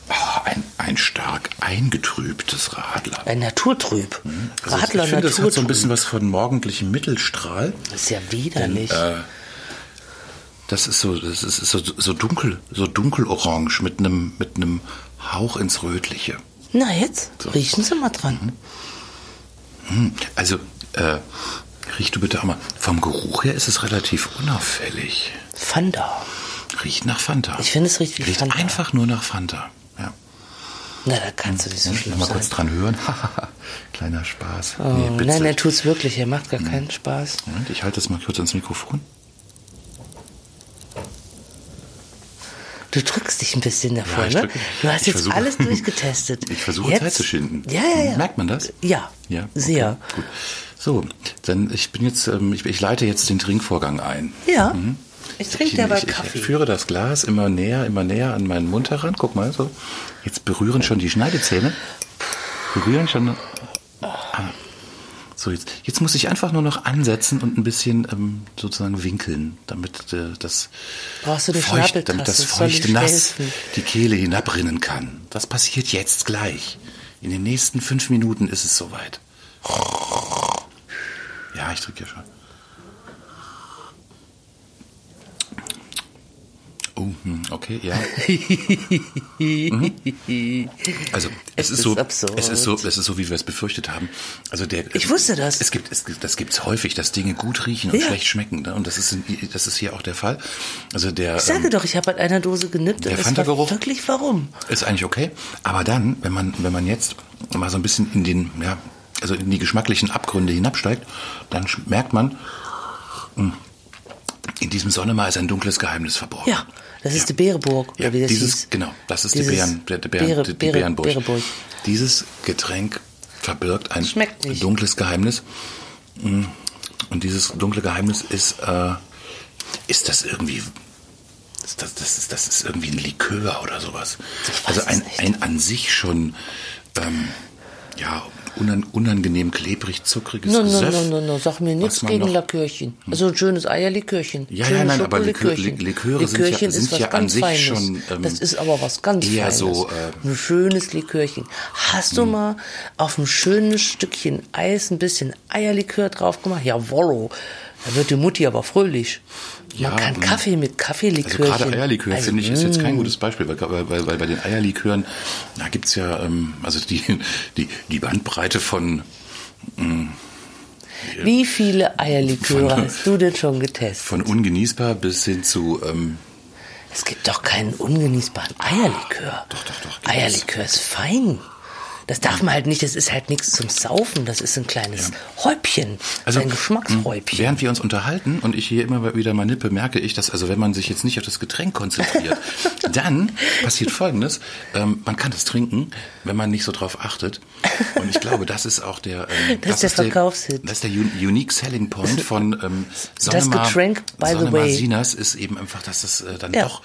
S2: ah, ein, ein stark eingetrübtes Radler.
S3: Ein Naturtrüb.
S2: Also
S3: Radler
S2: ich finde, das hat so ein
S3: Naturtrüb.
S2: bisschen was von morgendlichem Mittelstrahl.
S3: Das ist ja widerlich.
S2: Das ist so, das ist so, so dunkel, so dunkelorange mit einem, mit einem Hauch ins Rötliche.
S3: Na jetzt, riechen Sie mal dran.
S2: Hm, Also, äh, riech du bitte auch mal. Vom Geruch her ist es relativ unauffällig.
S3: Fanta.
S2: Riecht nach Fanta.
S3: Ich finde, es riecht wie
S2: Riecht
S3: Fanta.
S2: einfach nur nach Fanta. Ja.
S3: Na, da kannst du nicht so schlimm
S2: Mal
S3: sein.
S2: kurz dran hören. Kleiner Spaß.
S3: Oh,
S2: nee,
S3: nein, er tut's wirklich. Er macht gar keinen Spaß.
S2: Moment, ich halte das mal kurz ans Mikrofon.
S3: Du drückst dich ein bisschen davor,
S2: ich
S3: ne? Du hast jetzt
S2: versuche-
S3: alles durchgetestet.
S2: Ich versuche
S3: Jetzt-
S2: Zeit zu schinden.
S3: Ja, ja, ja.
S2: Merkt man das?
S3: Ja,
S2: Ja, okay,
S3: sehr.
S2: Gut. So, dann ich bin jetzt, ähm, ich, ich leite jetzt den Trinkvorgang ein.
S3: Ja, ich trinke
S2: Ich,
S3: dabei
S2: ich,
S3: Kaffee.
S2: ich führe das Glas immer näher, immer näher an meinen Mund heran. Guck mal, so. Jetzt berühren schon die Schneidezähne. Berühren schon. Ah. So, jetzt, jetzt muss ich einfach nur noch ansetzen und ein bisschen ähm, sozusagen winkeln, damit äh, das,
S3: Brauchst du
S2: feucht, damit das feuchte Nass
S3: helfen?
S2: die Kehle hinabrinnen kann. Das passiert jetzt gleich. In den nächsten fünf Minuten ist es soweit. Ja, ich drücke ja schon. Oh, hm, okay, ja. Mhm. Also es,
S3: Es
S2: ist,
S3: ist
S2: so,
S3: absurd.
S2: es ist so, es ist so, wie wir es befürchtet haben. Also der,
S3: Ich wusste das.
S2: Es gibt, es, gibt- das gibt's häufig, dass Dinge gut riechen und
S3: Ja.
S2: schlecht schmecken. Ne? Und das ist, das ist hier auch der Fall. Also der
S3: Ich sage
S2: ähm,
S3: doch, ich habe an einer Dose genippt
S2: der Fanta-Geruch?
S3: wirklich warum.
S2: ist eigentlich okay. Aber dann, wenn man, wenn man jetzt mal so ein bisschen in den, ja, also in die geschmacklichen Abgründe hinabsteigt, dann merkt man, mh, in diesem Sonnemar ist ein dunkles Geheimnis verborgen.
S3: Ja, das ist die Beereburg,
S2: Ja,
S3: wie das
S2: dieses,
S3: hieß.
S2: genau, das ist
S3: Dieses
S2: die Bären, der, der Bären,
S3: Beere-
S2: die,
S3: Beere-
S2: Bärenburg.
S3: Beereburg.
S2: Dieses Getränk verbirgt ein dunkles Geheimnis. Mm, Und dieses dunkle Geheimnis ist, äh, ist das irgendwie, ist das, das, ist, das ist irgendwie ein Likör oder sowas. Also ein, ein an sich schon, ähm, ja, unangenehm klebrig, zuckriges
S3: No, no,
S2: Gesöff.
S3: no, no, no, sag mir nichts gegen
S2: noch-
S3: Likörchen. Also ein schönes Eierlikörchen.
S2: Ja, ja, nein, aber Likör. Liköre sind ja,
S3: Likörchen
S2: sind
S3: ist was
S2: ja an
S3: ganz
S2: sich
S3: Feines.
S2: schon. ähm,
S3: das ist aber was ganz
S2: eher
S3: Feines.
S2: so. Äh,
S3: ein schönes Likörchen. Hast du mal auf ein schönes Stückchen Eis ein bisschen Eierlikör drauf gemacht? Jawollo. Da wird die Mutti aber fröhlich. Man
S2: Ja,
S3: kann. Kaffee mit
S2: Also
S3: Kaffeelikörchen.
S2: gerade Eierlikör,
S3: Also,
S2: finde ich, ist jetzt kein gutes Beispiel, weil, weil, weil bei den Eierlikören, da gibt's ja, ähm, also die, die, die Bandbreite von,
S3: Wie viele Eierliköre
S2: Von-
S3: hast du denn schon getestet?
S2: von ungenießbar bis hin zu, ähm,
S3: Es gibt doch keinen ungenießbaren Eierlikör.
S2: Doch, doch, doch,
S3: Eierlikör ist fein. Das darf man halt nicht, das ist halt nichts zum Saufen, das ist ein kleines Häubchen,
S2: Also,
S3: ein Geschmackshäubchen.
S2: Während wir uns unterhalten und ich hier immer wieder mal nippe, merke ich, dass also wenn man sich jetzt nicht auf das Getränk konzentriert, dann passiert Folgendes: ähm, Man kann das trinken, wenn man nicht so drauf achtet. Und ich glaube, das ist auch der ähm,
S3: Das ist der Verkaufshit.
S2: Das ist der un- unique selling point von ähm, Sonnemar,
S3: Getränk, by the way.
S2: Sinas ist eben einfach, dass es äh, dann
S3: Ja.
S2: doch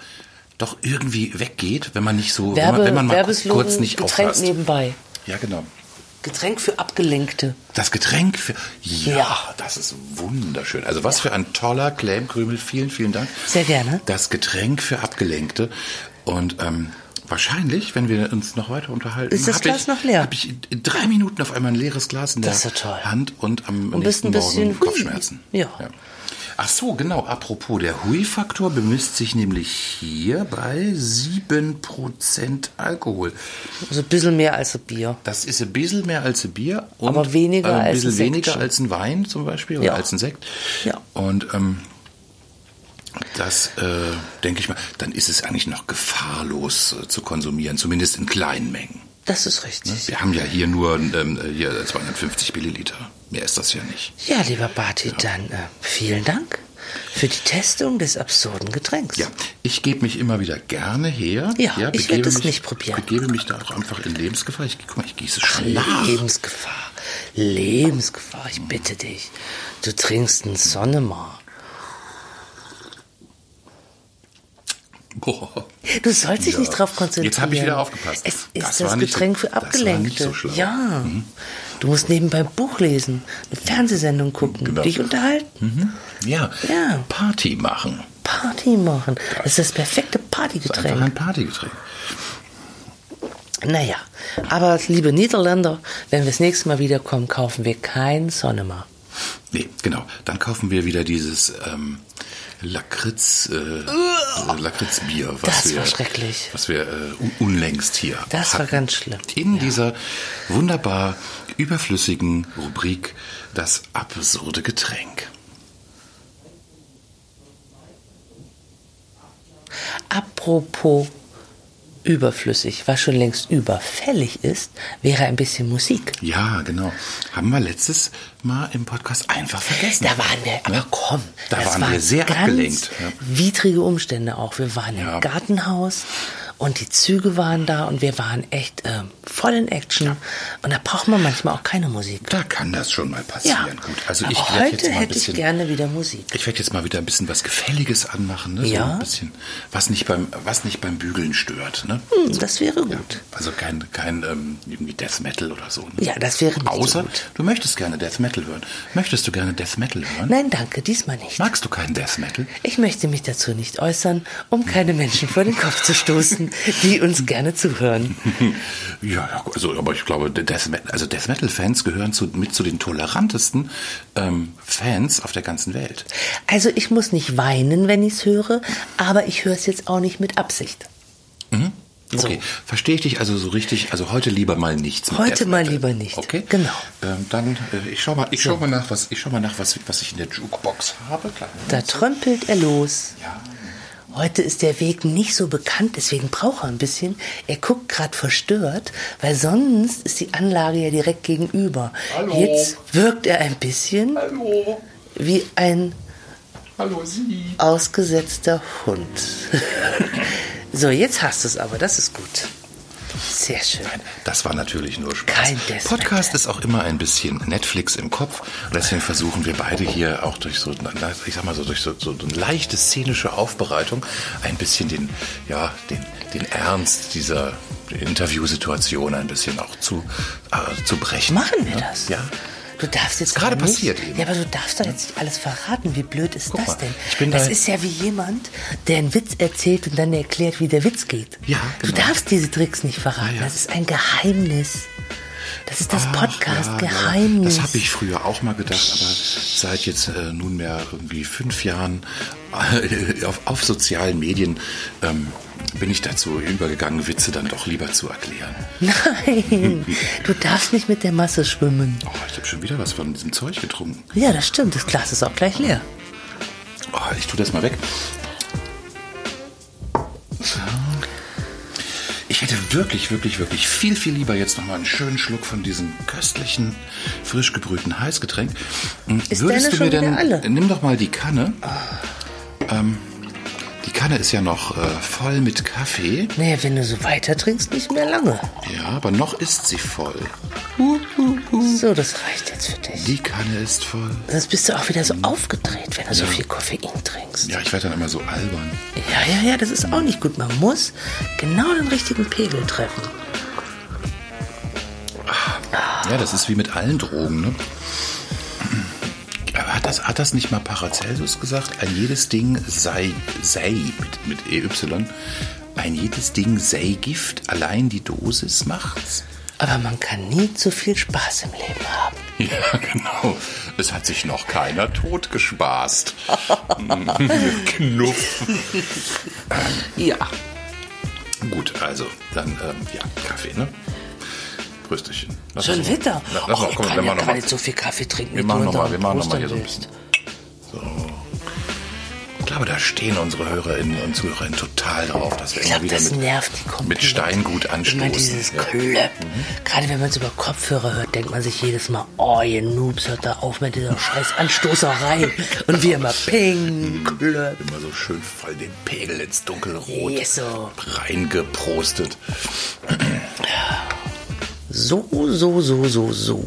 S2: doch irgendwie weggeht, wenn man nicht so, wenn
S3: Werbe,
S2: man, wenn man mal kurz nicht
S3: Getränk
S2: aufpasst.
S3: nebenbei.
S2: Ja, genau.
S3: Getränk für Abgelenkte.
S2: Das Getränk für. Ja,
S3: Ja.
S2: das ist wunderschön. Also was für ein toller Claim, Krümel. Vielen, vielen Dank.
S3: Sehr gerne.
S2: Das Getränk für Abgelenkte. Und ähm, Wahrscheinlich, wenn wir uns noch weiter unterhalten.
S3: Ist das Glas
S2: ich,
S3: noch leer?
S2: Habe ich in drei Minuten auf einmal ein leeres Glas in der
S3: Das ja toll.
S2: Hand und am
S3: Und bist
S2: nächsten
S3: ein bisschen
S2: Morgen. Kopfschmerzen.
S3: Ja.
S2: Ach so, genau. Apropos, der Hui-Faktor bemisst sich nämlich hier bei 7% Alkohol.
S3: Also ein bisschen mehr als ein Bier.
S2: Das ist ein bisschen mehr als ein Bier. Und
S3: Aber weniger
S2: äh, ein
S3: als
S2: bisschen
S3: ein
S2: weniger
S3: Sektchen.
S2: als ein Wein zum Beispiel oder
S3: Ja.
S2: als ein Sekt.
S3: Ja.
S2: Und ähm, das äh, denke ich mal, dann ist es eigentlich noch gefahrlos äh, zu konsumieren, zumindest in kleinen Mengen.
S3: Das ist richtig.
S2: Wir haben ja hier nur ähm, hier 250 Milliliter. Mehr ist das ja nicht.
S3: Ja, lieber Barty, dann äh, vielen Dank für die Testung des absurden Getränks.
S2: Ja, ich gebe mich immer wieder gerne her.
S3: Ja, ich
S2: begebe
S3: werd es nicht probieren.
S2: Begebe mich da auch einfach in Lebensgefahr. Ich, guck mal, ich gieße schon nach.
S3: Lebensgefahr. Lebensgefahr, ich bitte dich. Du trinkst einen Sonnemar.
S2: Boah.
S3: Du sollst dich
S2: Ja.
S3: nicht drauf konzentrieren.
S2: Jetzt habe ich wieder aufgepasst.
S3: Es ist
S2: Das
S3: das,
S2: war nicht
S3: Getränk für
S2: das war nicht
S3: Abgelenkte.
S2: so schlau. Mhm.
S3: Du musst nebenbei ein Buch lesen, eine Fernsehsendung gucken,
S2: Genau.
S3: dich unterhalten,
S2: Ja.
S3: Ja.
S2: Party machen.
S3: Party machen. Das ist das perfekte
S2: Das ist einfach
S3: Partygetränk.
S2: ein Partygetränk.
S3: Naja, aber liebe Niederländer, wenn wir das nächste Mal wiederkommen, kaufen wir kein Sonnemar.
S2: Nee, genau. Dann kaufen wir wieder dieses ähm, Lakritz, äh, Lakritzbier, was
S3: Das
S2: wir,
S3: war schrecklich.
S2: was wir äh, un- unlängst hier
S3: Das war
S2: hatten.
S3: ganz schlimm.
S2: In dieser wunderbar überflüssigen Rubrik das absurde Getränk.
S3: Apropos überflüssig, was schon längst überfällig ist, wäre ein bisschen Musik.
S2: Ja, genau. Haben wir letztes Mal im Podcast einfach vergessen.
S3: Da waren wir, aber komm,
S2: Da
S3: das
S2: waren wir sehr abgelenkt.
S3: Widrige Umstände auch. Wir waren
S2: Ja.
S3: im Gartenhaus und die Züge waren da und wir waren echt ähm, voll in Action. Und da braucht man manchmal auch keine Musik.
S2: Da kann das schon mal
S3: Ja,
S2: passieren. Gut, also ich
S3: aber
S2: werde
S3: heute
S2: jetzt mal
S3: hätte
S2: bisschen,
S3: ich gerne wieder Musik.
S2: ich werde jetzt mal wieder ein bisschen was Gefälliges anmachen, ne? So
S3: Ja.
S2: ein bisschen, was nicht beim, was nicht beim Bügeln stört, ne?
S3: Hm, das wäre
S2: Ja,
S3: gut.
S2: also kein, kein ähm, irgendwie Death Metal oder so. Ne?
S3: Ja, das wäre nicht so
S2: Außer
S3: gut.
S2: du möchtest gerne Death Metal hören. Möchtest du gerne Death Metal hören?
S3: Nein, danke, diesmal nicht.
S2: Magst du keinen Death Metal?
S3: Ich möchte mich dazu nicht äußern, um keine Menschen vor den Kopf zu stoßen, die uns gerne zuhören.
S2: Ja, also, aber ich glaube, Death also Death Metal Fans gehören zu, mit zu den tolerantesten ähm, Fans auf der ganzen Welt.
S3: Also ich muss nicht weinen, wenn ich es höre, aber ich höre es jetzt auch nicht mit Absicht. So.
S2: Okay, verstehe ich dich also so richtig. Also heute lieber mal nichts.
S3: Heute mal lieber nicht.
S2: Okay,
S3: Genau.
S2: Ähm, dann äh, ich schau mal, ich schau mal nach, was ich schau mal nach, was, was ich in der Jukebox habe. Klar.
S3: Da trömpelt er los.
S2: Ja.
S3: Heute ist der Weg nicht so bekannt, deswegen braucht er ein bisschen. Er guckt gerade verstört, weil sonst ist die Anlage ja direkt gegenüber.
S2: Hallo.
S3: Jetzt wirkt er ein bisschen
S2: Hallo,
S3: wie ein
S2: hallo
S3: ausgesetzter Hund. so, jetzt hast du es aber, das ist gut. Sehr schön.
S2: Nein, das war natürlich nur Spaß.
S3: Kein
S2: Podcast ist auch immer ein bisschen Netflix im Kopf. Und deswegen versuchen wir beide hier auch durch so, ich sag mal so, durch so, so eine leichte szenische Aufbereitung ein bisschen den, ja, den, den Ernst dieser Interviewsituation ein bisschen auch zu, äh, zu brechen.
S3: Machen wir das?
S2: Ja.
S3: Du darfst jetzt
S2: gerade
S3: nicht,
S2: passiert eben.
S3: Ja, aber du darfst doch jetzt nicht alles verraten. Wie blöd ist
S2: Guck
S3: das
S2: mal,
S3: denn?
S2: ich bin
S3: das
S2: da-
S3: ist ja wie jemand, der einen Witz erzählt und dann erklärt, wie der Witz geht.
S2: Ja,
S3: Du
S2: genau.
S3: darfst diese Tricks nicht verraten.
S2: Ja, ja.
S3: Das ist ein Geheimnis. Das ist das Podcast-Geheimnis.
S2: Ja, das habe ich früher auch mal gedacht, aber seit jetzt äh, nunmehr irgendwie fünf Jahren äh, auf, auf sozialen Medien ähm, bin ich dazu übergegangen, Witze dann doch lieber zu erklären.
S3: Nein, du darfst nicht mit der Masse schwimmen.
S2: Oh, ich habe schon wieder was von diesem Zeug getrunken.
S3: Ja, das stimmt. Das Glas ist auch gleich leer.
S2: Oh, ich tue das mal weg. So. Ich hätte wirklich, wirklich, wirklich viel, viel lieber jetzt noch mal einen schönen Schluck von diesem köstlichen, frisch gebrühten Heißgetränk.
S3: Ist
S2: Würdest du mir denn,
S3: alle?
S2: nimm doch mal die Kanne. Ähm, die Kanne ist ja noch äh, voll mit Kaffee.
S3: Naja, wenn du so weiter trinkst, nicht mehr lange.
S2: Ja, aber noch ist sie voll.
S3: So, das reicht jetzt für dich.
S2: Die Kanne ist voll.
S3: Sonst bist du auch wieder so aufgedreht, wenn du so viel Koffein trinkst.
S2: Ja, ich werde dann immer so albern.
S3: Ja, ja, ja, das ist auch nicht gut. Man muss genau den richtigen Pegel treffen.
S2: Ja, das ist wie mit allen Drogen, ne? Aber hat das, hat das nicht mal Paracelsus gesagt? Ein jedes Ding sei, sei mit, mit EY ein jedes Ding sei Gift, allein die Dosis macht's.
S3: Aber man kann nie zu viel Spaß im Leben haben.
S2: Ja, genau. Es hat sich noch keiner totgespaßt. Knuff.
S3: Ja.
S2: Gut, also, dann, ähm, ja, Kaffee, ne? Prösterchen. Lass
S3: Schon.
S2: La- Lass mal,
S3: Och, ich
S2: komm,
S3: kann
S2: wir
S3: ja gar nicht so viel Kaffee trinken,
S2: Wir machen
S3: du
S2: noch mal,
S3: unter
S2: wir machen noch mal
S3: Prostern
S2: hier so ein
S3: willst.
S2: Ich glaube, da stehen unsere Hörerinnen und Zuhörerinnen total drauf, dass wir
S3: Ich
S2: immer
S3: glaube,
S2: wieder
S3: das
S2: mit,
S3: nervt
S2: mit Steingut anstoßen.
S3: Immer dieses
S2: Ja.
S3: Klöppen. Gerade wenn man es über Kopfhörer hört, denkt man sich jedes Mal, oh, ihr Noobs, hört da auf mit dieser scheiß Anstoßerei. Und wir immer ping, klöpp.
S2: Immer so schön voll den Pegel ins Dunkelrot
S3: Yes, so.
S2: reingeprostet.
S3: So, so, so, so, so.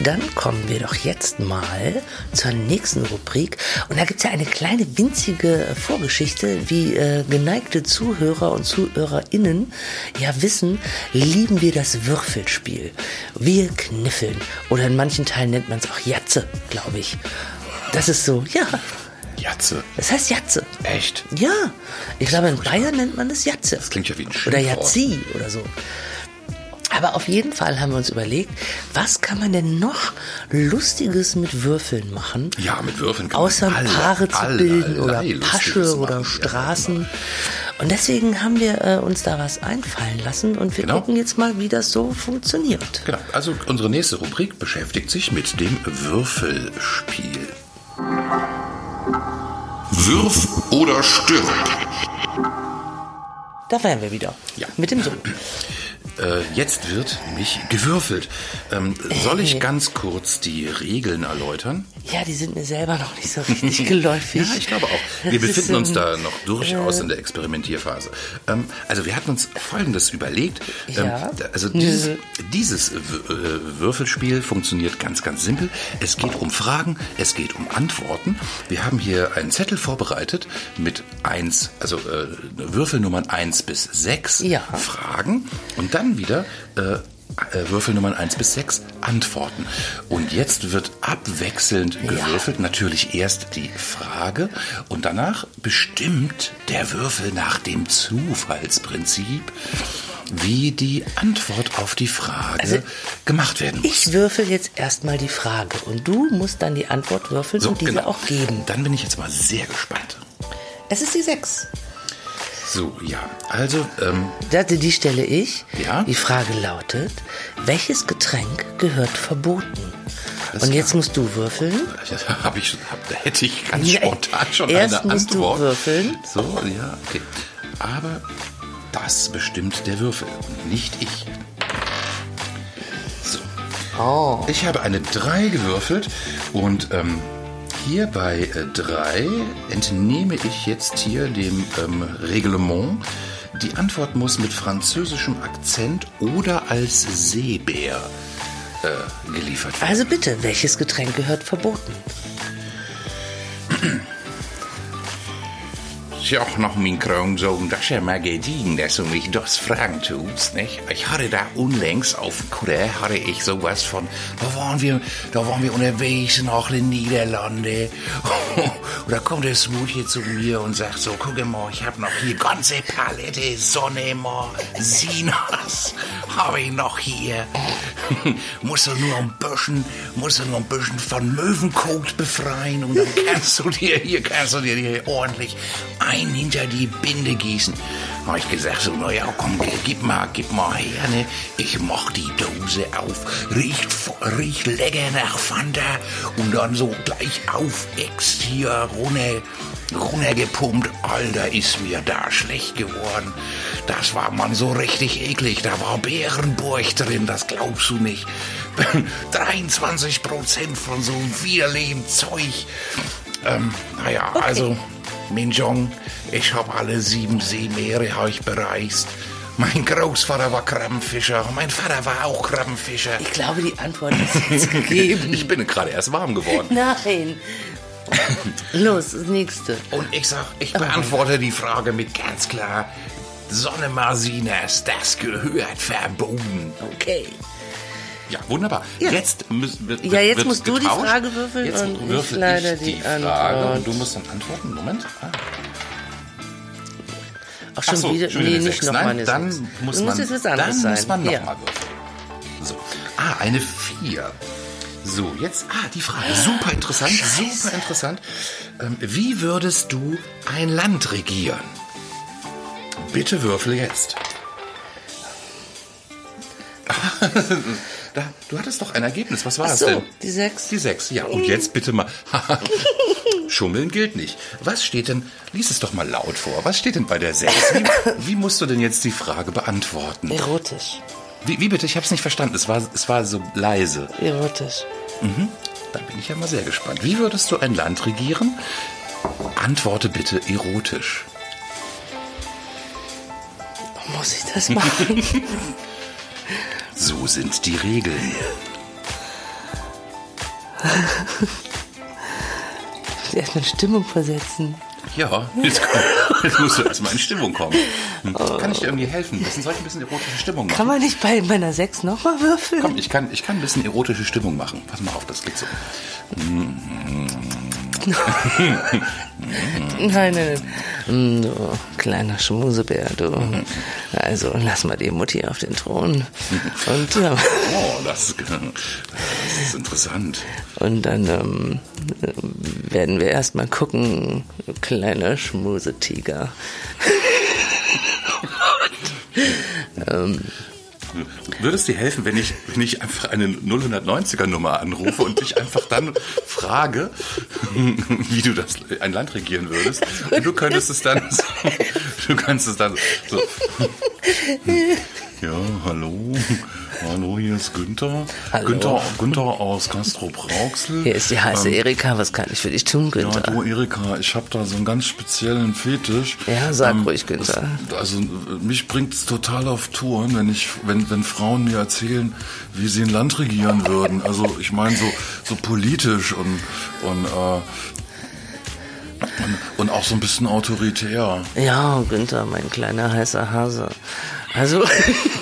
S3: Dann kommen wir doch jetzt mal zur nächsten Rubrik. Und da gibt's ja eine kleine winzige Vorgeschichte, wie äh, geneigte Zuhörer und ZuhörerInnen ja wissen, lieben wir das Würfelspiel. Wir kniffeln. Oder in manchen Teilen nennt man es auch Jatze, glaube ich. Das ist so, ja,
S2: Jatze.
S3: das heißt Jatze.
S2: Echt?
S3: Ja, ich glaube in Bayern nennt man es Jatze.
S2: Das klingt ja wie ein
S3: Oder
S2: Schimpfwort.
S3: Jatzi oder so. Aber auf jeden Fall haben wir uns überlegt, was kann man denn noch Lustiges mit Würfeln machen?
S2: Ja, mit Würfeln kann man
S3: Außer
S2: alle-
S3: Paare zu
S2: allerlei
S3: bilden oder
S2: Lustiges
S3: Pasche oder.
S2: Ja,
S3: Straßen. Und deswegen haben wir äh, uns da was einfallen lassen und wir
S2: Genau.
S3: gucken jetzt mal, wie das so funktioniert.
S2: Genau. Also unsere nächste Rubrik beschäftigt sich mit dem Würfelspiel. Wirf oder stirb.
S3: Da wären wir wieder.
S2: Ja.
S3: Mit dem Sohn.
S2: Äh, jetzt wird nämlich gewürfelt. Ähm, soll ich ganz kurz die Regeln erläutern?
S3: Ja, die sind mir selber noch nicht so richtig geläufig.
S2: Ja, ich glaube auch.
S3: Das
S2: Wir
S3: ist,
S2: befinden uns
S3: ähm,
S2: da noch durchaus in der Experimentierphase. Ähm, also wir hatten uns Folgendes überlegt. Ähm,
S3: Ja.
S2: Also dieses, dieses äh, Würfelspiel funktioniert ganz, ganz simpel. Es geht um Fragen, es geht um Antworten. Wir haben hier einen Zettel vorbereitet mit eins, also äh, Würfelnummern eins bis sechs
S3: Ja.
S2: Fragen und dann wieder äh, äh, Würfelnummern 1 bis 6 Antworten. Und jetzt wird abwechselnd gewürfelt. Natürlich erst die Frage und danach bestimmt der Würfel nach dem Zufallsprinzip, wie die Antwort auf die Frage
S3: Also,
S2: gemacht werden muss.
S3: Ich würfel jetzt erstmal die Frage und du musst dann die Antwort würfeln und diese
S2: genau.
S3: auch geben.
S2: Dann bin ich jetzt mal sehr gespannt.
S3: Es ist die 6.
S2: So, ja, also, ähm,
S3: Die, die stelle ich.
S2: Ja.
S3: Die Frage lautet, welches Getränk gehört verboten?
S2: Alles
S3: und jetzt musst du würfeln.
S2: hab ich, hab, da hätte ich ganz
S3: Ja,
S2: spontan schon
S3: erst
S2: eine
S3: musst du
S2: Antwort.
S3: würfeln.
S2: So, ja, okay. Aber das bestimmt der Würfel und nicht ich. So.
S3: Oh.
S2: Ich habe eine 3 gewürfelt und ähm, hier bei 3 entnehme ich jetzt hier dem ähm, Reglement. Die Antwort muss mit französischem Akzent oder als Seebär äh, geliefert werden.
S3: Also bitte, welches Getränk gehört verboten?
S2: Ja, noch mein Kronsohn, das ist ja mal gediegen, dass du mich das fragen tust, nicht? Ich hatte da unlängst auf Kutter, hatte ich sowas von, da waren wir, da waren wir unterwegs nach den Niederlande. Und da kommt der Smoothie zu mir und sagt so, guck mal, ich habe noch hier ganze Palette Sonne, mal, Sinas, habe ich noch hier. musst du nur ein bisschen, musst du nur ein bisschen von Möwenkot befreien und dann kannst du dir hier, kannst du dir hier ordentlich ein hinter die Binde gießen. Habe ich gesagt so, na ja, komm, gib mal, gib mal her, ne? Ich mach die Dose auf, riecht, riecht lecker nach Fanta und dann so gleich auf, ex hier runter, runtergepumpt. Alter, ist mir da schlecht geworden. Das war man so richtig eklig. Da war Bärenburg drin, das glaubst du nicht. 23 Prozent von so einem widerlichen Zeug. Ähm, naja, also, Minjong, ich hab alle sieben Seemeere hab ich bereist. Mein Großvater war Krabbenfischer, mein Vater war auch Krabbenfischer.
S3: Ich glaube, die Antwort ist jetzt gegeben.
S2: Ich bin gerade erst warm geworden.
S3: Nein. Los, das nächste.
S2: Und ich sag, ich beantworte die Frage mit ganz klar, Sonne Marsinas, das gehört verboten.
S3: Okay.
S2: Ja, wunderbar.
S3: Ja.
S2: Jetzt müssen wir.
S3: Ja, jetzt musst du die
S2: getauscht.
S3: Frage würfeln
S2: Jetzt
S3: und ich
S2: würfel
S3: leider
S2: ich
S3: die
S2: die Frage
S3: Antwort.
S2: und du musst dann antworten. Moment. Ah.
S3: Ach, schon
S2: Ach so,
S3: wieder?
S2: schon
S3: nee,
S2: eine
S3: nicht nochmal eine
S2: dann muss man,
S3: muss jetzt was anderes
S2: dann muss man
S3: Ja.
S2: nochmal würfeln. So. Ah, eine 4. So, jetzt, ah, die Frage. Super interessant, super interessant. Ähm, wie würdest du ein Land regieren? Bitte würfel jetzt. da, du hattest doch ein Ergebnis. Was war
S3: Ach
S2: das
S3: so,
S2: denn?
S3: die Sechs.
S2: Die 6, ja. Und jetzt bitte mal. Schummeln gilt nicht. Was steht denn, lies es doch mal laut vor. Was steht denn bei der 6? Wie, wie musst du denn jetzt die Frage beantworten?
S3: Erotisch.
S2: Wie, wie bitte? Ich habe es nicht verstanden. Es war, es war so leise.
S3: Erotisch.
S2: Da bin ich ja mal sehr gespannt. Wie würdest du ein Land regieren? Antworte bitte erotisch.
S3: Muss ich das machen?
S2: So sind die Regeln.
S3: Erstmal in Stimmung versetzen.
S2: Ja, jetzt, komm, jetzt musst du erstmal in Stimmung kommen. Hm. Kann ich dir irgendwie helfen? Bisschen, soll ich ein bisschen erotische Stimmung machen?
S3: Kann man nicht bei meiner Sechs nochmal würfeln?
S2: Komm, ich kann, ich kann ein bisschen erotische Stimmung machen. Pass mal auf, das geht so.
S3: Nein, nein, nein. Mm, Du kleiner Schmusebär, du. Also lass mal die Mutti auf den Thron. Und, ja,
S2: Oh, das, das ist interessant.
S3: und dann ähm, werden wir erstmal gucken, du kleiner Schmusetiger.
S2: Würde es dir helfen, wenn ich, wenn ich einfach eine 090er Nummer anrufe und dich einfach dann frage, wie du das ein Land regieren würdest? Und du könntest es dann, so, du kannst es dann so. Ja, hallo, hallo, hier ist Günther.
S3: Hallo.
S2: Günther, Günther aus Castro Brauxel.
S3: Hier ist die heiße Erika, was kann ich für dich tun,
S2: Ja,
S3: Günther?
S2: du Erika, ich habe da so einen ganz speziellen Fetisch.
S3: Ja, sag ruhig, Günther.
S2: Das, also mich bringt es total auf Touren, wenn ich, wenn, wenn Frauen mir erzählen, wie sie ein Land regieren würden. Also ich meine so, so politisch und und, äh, und und auch so ein bisschen autoritär.
S3: Ja, Günther, mein kleiner heißer Hase. Also,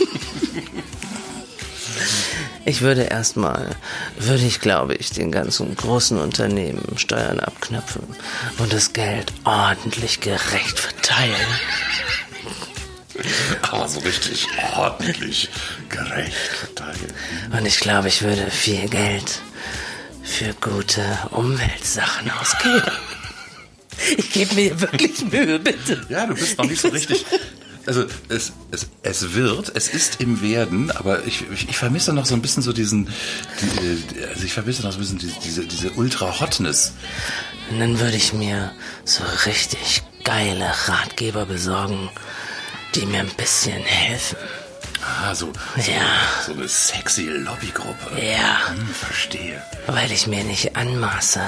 S3: ich würde erstmal, würde ich glaube ich, den ganzen großen Unternehmen Steuern abknöpfen und das Geld ordentlich gerecht verteilen.
S2: Aber so richtig ordentlich, gerecht verteilt.
S3: Und ich glaube, ich würde viel Geld für gute Umweltsachen ausgeben. Ich gebe mir wirklich Mühe, bitte.
S2: Ja, du bist noch nicht so richtig. Also es, es, es wird, es ist im Werden, aber ich, ich, ich vermisse noch so ein bisschen so diesen, die, also ich vermisse noch so ein bisschen diese, diese, diese Ultra-Hotness.
S3: Und dann würde ich mir so richtig geile Ratgeber besorgen, die mir ein bisschen helfen.
S2: Ah, so, so,
S3: Ja.
S2: so eine sexy Lobbygruppe.
S3: Ja.
S2: Hm, verstehe.
S3: Weil ich mir nicht anmaße,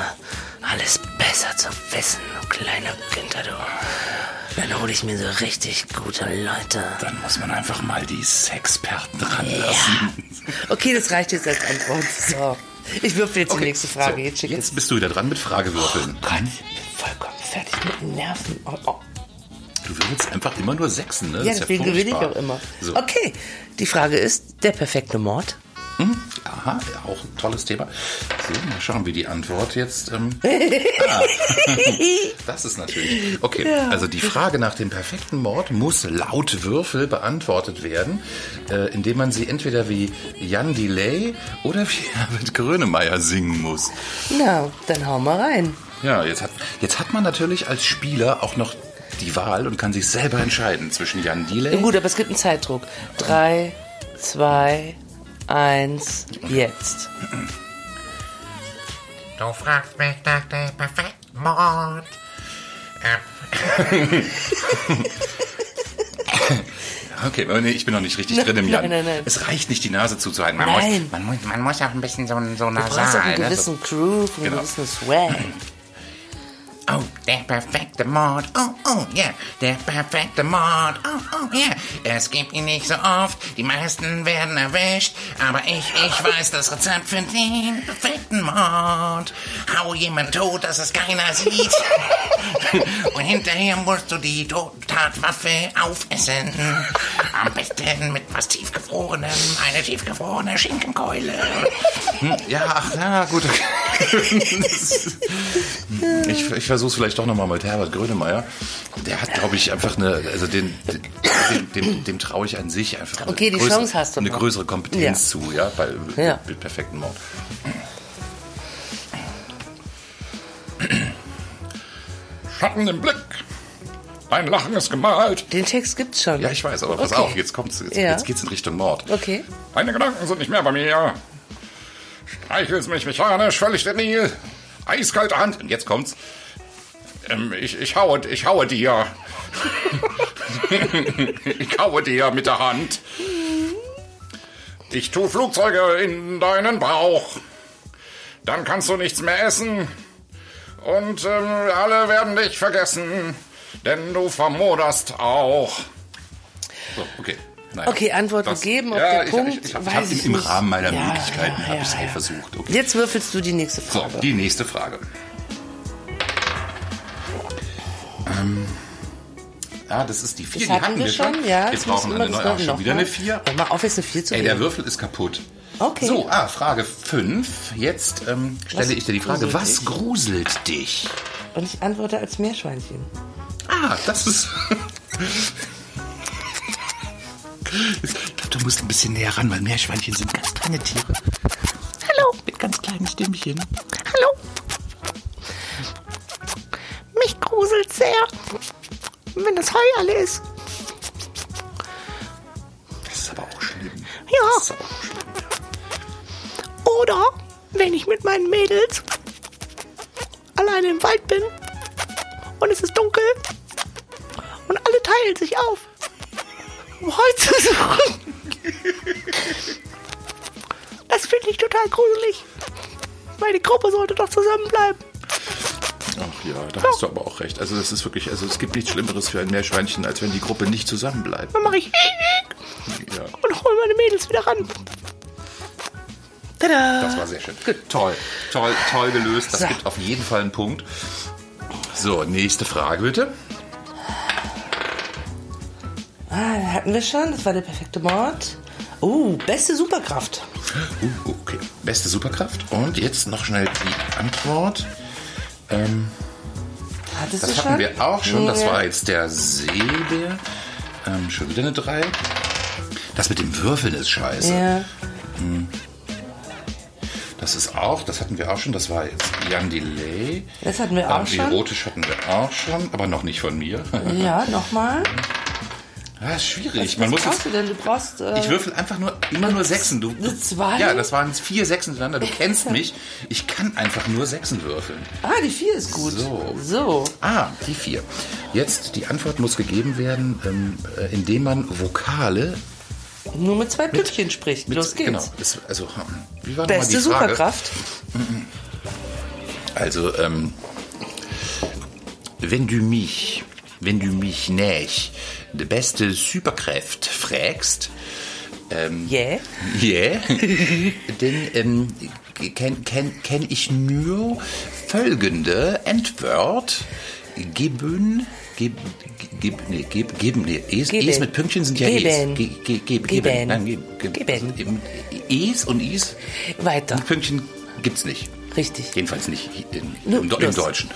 S3: alles besser zu wissen, du kleiner Günther, du. Dann hole ich mir so richtig gute Leute.
S2: Dann muss man einfach mal die Sexperten ranlassen.
S3: Ja. Okay, das reicht jetzt als Antwort. So. Ich würfel jetzt die nächste Frage.
S2: so,
S3: jetzt
S2: bist du wieder dran mit Fragewürfeln.
S3: Gott, ich bin vollkommen fertig mit den Nerven. Oh, oh.
S2: Du willst einfach immer nur Sechsen, ne?
S3: Ja, deswegen gewinne ich auch immer.
S2: So.
S3: Okay, die Frage ist, der perfekte Mord?
S2: Aha, ja, auch ein tolles Thema. So, mal schauen, wie die Antwort jetzt. Ähm, ah, das ist natürlich. Okay, also die Frage nach dem perfekten Mord muss laut Würfel beantwortet werden, äh, indem man sie entweder wie Jan Delay oder wie Herbert Grönemeyer singen muss.
S3: Na, dann hau mal rein.
S2: Ja, jetzt hat, jetzt hat man natürlich als Spieler auch noch die Wahl und kann sich selber entscheiden zwischen Jan Delay.
S3: Gut, aber es gibt einen Zeitdruck. Drei, zwei, eins, jetzt.
S4: Du fragst mich nach dem perfekten Mord. Ähm,
S2: Okay, aber nee, ich bin noch nicht richtig drin im Jan.
S3: nein, nein, nein.
S2: Es reicht nicht, die Nase zuzuhalten. Man
S3: Nein.
S4: man, muss, man muss auch ein bisschen so, so
S3: Du brauchst auch
S4: nasal.
S3: einen
S4: Ne?
S3: gewissen Groove, einen
S2: Genau.
S3: gewissen Swag.
S4: Oh, der perfekte Mord. Oh, oh, ja. Der perfekte Mord. Oh, oh, ja. Es gibt ihn nicht so oft. Die meisten werden erwischt. Aber ich, ich weiß das Rezept für den perfekten Mord. Hau jemand tot, dass es keiner sieht. Und hinterher musst du die Tatwaffe aufessen. Am besten mit was tiefgefrorenem. Eine tiefgefrorene Schinkenkeule.
S2: Ja, ach, ja, gut. Ich ich versuche es vielleicht doch nochmal mit Herbert Grönemeyer. Der hat, glaube ich, einfach eine, also den, dem, dem, dem traue ich an sich einfach
S3: Okay,
S2: eine
S3: die Chance hast du
S2: eine größere Kompetenz zu, ja, bei
S3: Ja.
S2: mit perfekten Mord. Schatten im Blick. Dein Lachen ist gemalt.
S3: Den Text gibt's schon.
S2: Ja, ich weiß, aber pass
S3: Okay.
S2: auf, jetzt kommt's, jetzt,
S3: Ja.
S2: jetzt geht's in Richtung Mord.
S3: Okay.
S2: Deine Gedanken sind nicht mehr bei mir. Streichelst mich mechanisch, völlig steril. Eiskalte Hand. Und jetzt kommt's. Ähm, ich, ich haue, ich haue dir. ich haue dir mit der Hand. Ich tue Flugzeuge in deinen Bauch. Dann kannst du nichts mehr essen. Und ähm, alle werden dich vergessen. Denn du vermoderst auch. So, okay. Nein.
S3: Okay, Antwort gegeben, ob der
S2: ich,
S3: Punkt,
S2: ich, ich, ich hab
S3: ich
S2: im
S3: nicht.
S2: Rahmen meiner
S3: Ja,
S2: Möglichkeiten
S3: ja,
S2: habe ich es
S3: ja,
S2: halt
S3: ja.
S2: versucht. Okay.
S3: Jetzt würfelst du die nächste
S2: So,
S3: Frage.
S2: die nächste Frage. Ähm, ah, das ist die 4,
S3: das
S2: die hatten wir schon.
S3: ja.
S2: wir
S3: jetzt
S2: brauchen
S3: müssen
S2: eine
S3: das
S2: neue. Schon wieder
S3: mal-
S2: eine 4.
S3: Hör mal auf, jetzt eine 4 zu
S2: Ey, der. Würfel ist kaputt.
S3: Okay.
S2: So, ah, Frage 5. Jetzt ähm, stelle
S3: Was
S2: ich dir die Frage,
S3: gruselt
S2: was
S3: dich?
S2: gruselt dich?
S3: Und ich antworte als Meerschweinchen.
S2: Ah, das ist. ich glaube, du musst ein bisschen näher ran, weil Meerschweinchen sind ganz kleine Tiere. Hallo. Mit ganz kleinen Stimmchen.
S5: Hallo. Mich gruselt sehr, wenn das Heu alle ist.
S2: Das ist aber auch schlimm.
S5: Ja.
S2: Das ist aber auch schlimm.
S5: Oder wenn ich mit meinen Mädels alleine im Wald bin und es ist dunkel und alle teilen sich auf, um Heu zu suchen. Das finde ich total gruselig. Meine Gruppe sollte doch zusammenbleiben.
S2: Ach ja, da hast du aber auch recht. Also das ist wirklich, also es gibt nichts Schlimmeres für ein Meerschweinchen, als wenn die Gruppe nicht zusammenbleibt.
S5: Dann mache ich
S2: Ja,
S5: und hole meine Mädels wieder ran.
S3: Tada!
S2: das war sehr schön. Toll, toll, toll gelöst. Das
S3: So.
S2: gibt auf jeden Fall einen Punkt. So, nächste Frage bitte.
S3: Ah, den hatten wir schon. Das war der perfekte Mord. Oh, beste Superkraft.
S2: Uh, okay, beste Superkraft. Und jetzt noch schnell die Antwort. Ähm,
S3: Hattest
S2: das hatten
S3: schon?
S2: wir auch schon. Das
S3: Ja.
S2: war jetzt der Seebär. Ähm, schon wieder eine 3. Das mit dem Würfeln ist scheiße.
S3: Ja.
S2: Das ist auch, das hatten wir auch schon, das war jetzt Jan Delay.
S3: Das hatten wir auch
S2: Ähm,
S3: schon.
S2: Erotisch hatten wir auch schon, aber noch nicht von mir.
S3: Ja, nochmal.
S2: Ja, ist schwierig.
S3: Was
S2: Man muss
S3: brauchst du denn? Du brauchst. Äh,
S2: ich würfel einfach nur immer nur Sechsen. Du,
S3: eine Zwei?
S2: Ja, das waren vier Sechsen hintereinander. Du kennst mich. Ich kann einfach nur Sechsen würfeln.
S3: ah, die 4 ist gut.
S2: So.
S3: So.
S2: Ah, die vier. Jetzt, die Antwort muss gegeben werden, ähm, äh, indem man Vokale
S3: Nur mit zwei Pünktchen spricht.
S2: mit,
S3: Los geht's.
S2: Genau. Das, also, wie war nochmal die
S3: Beste
S2: Frage?
S3: Superkraft.
S2: Also, ähm, wenn du mich, wenn du mich nicht die beste Superkraft fragst, ähm,
S3: Yeah.
S2: yeah, dann ähm, kenn, kenn, kenn ich nur folgende Antwort geben, geb, geb, nee, geb, geben, nee, Es,
S3: Geben.
S2: Es mit Pünktchen sind ja
S3: Geben.
S2: Es. Ge, ge, geb,
S3: Geben.
S2: geben. Nein, geben. geben.
S3: Geben.
S2: Eben, Es und Is
S3: Weiter.
S2: mit Pünktchen gibt's nicht.
S3: Richtig.
S2: Jedenfalls nicht in,
S3: Nur
S2: im, im. Deutschen.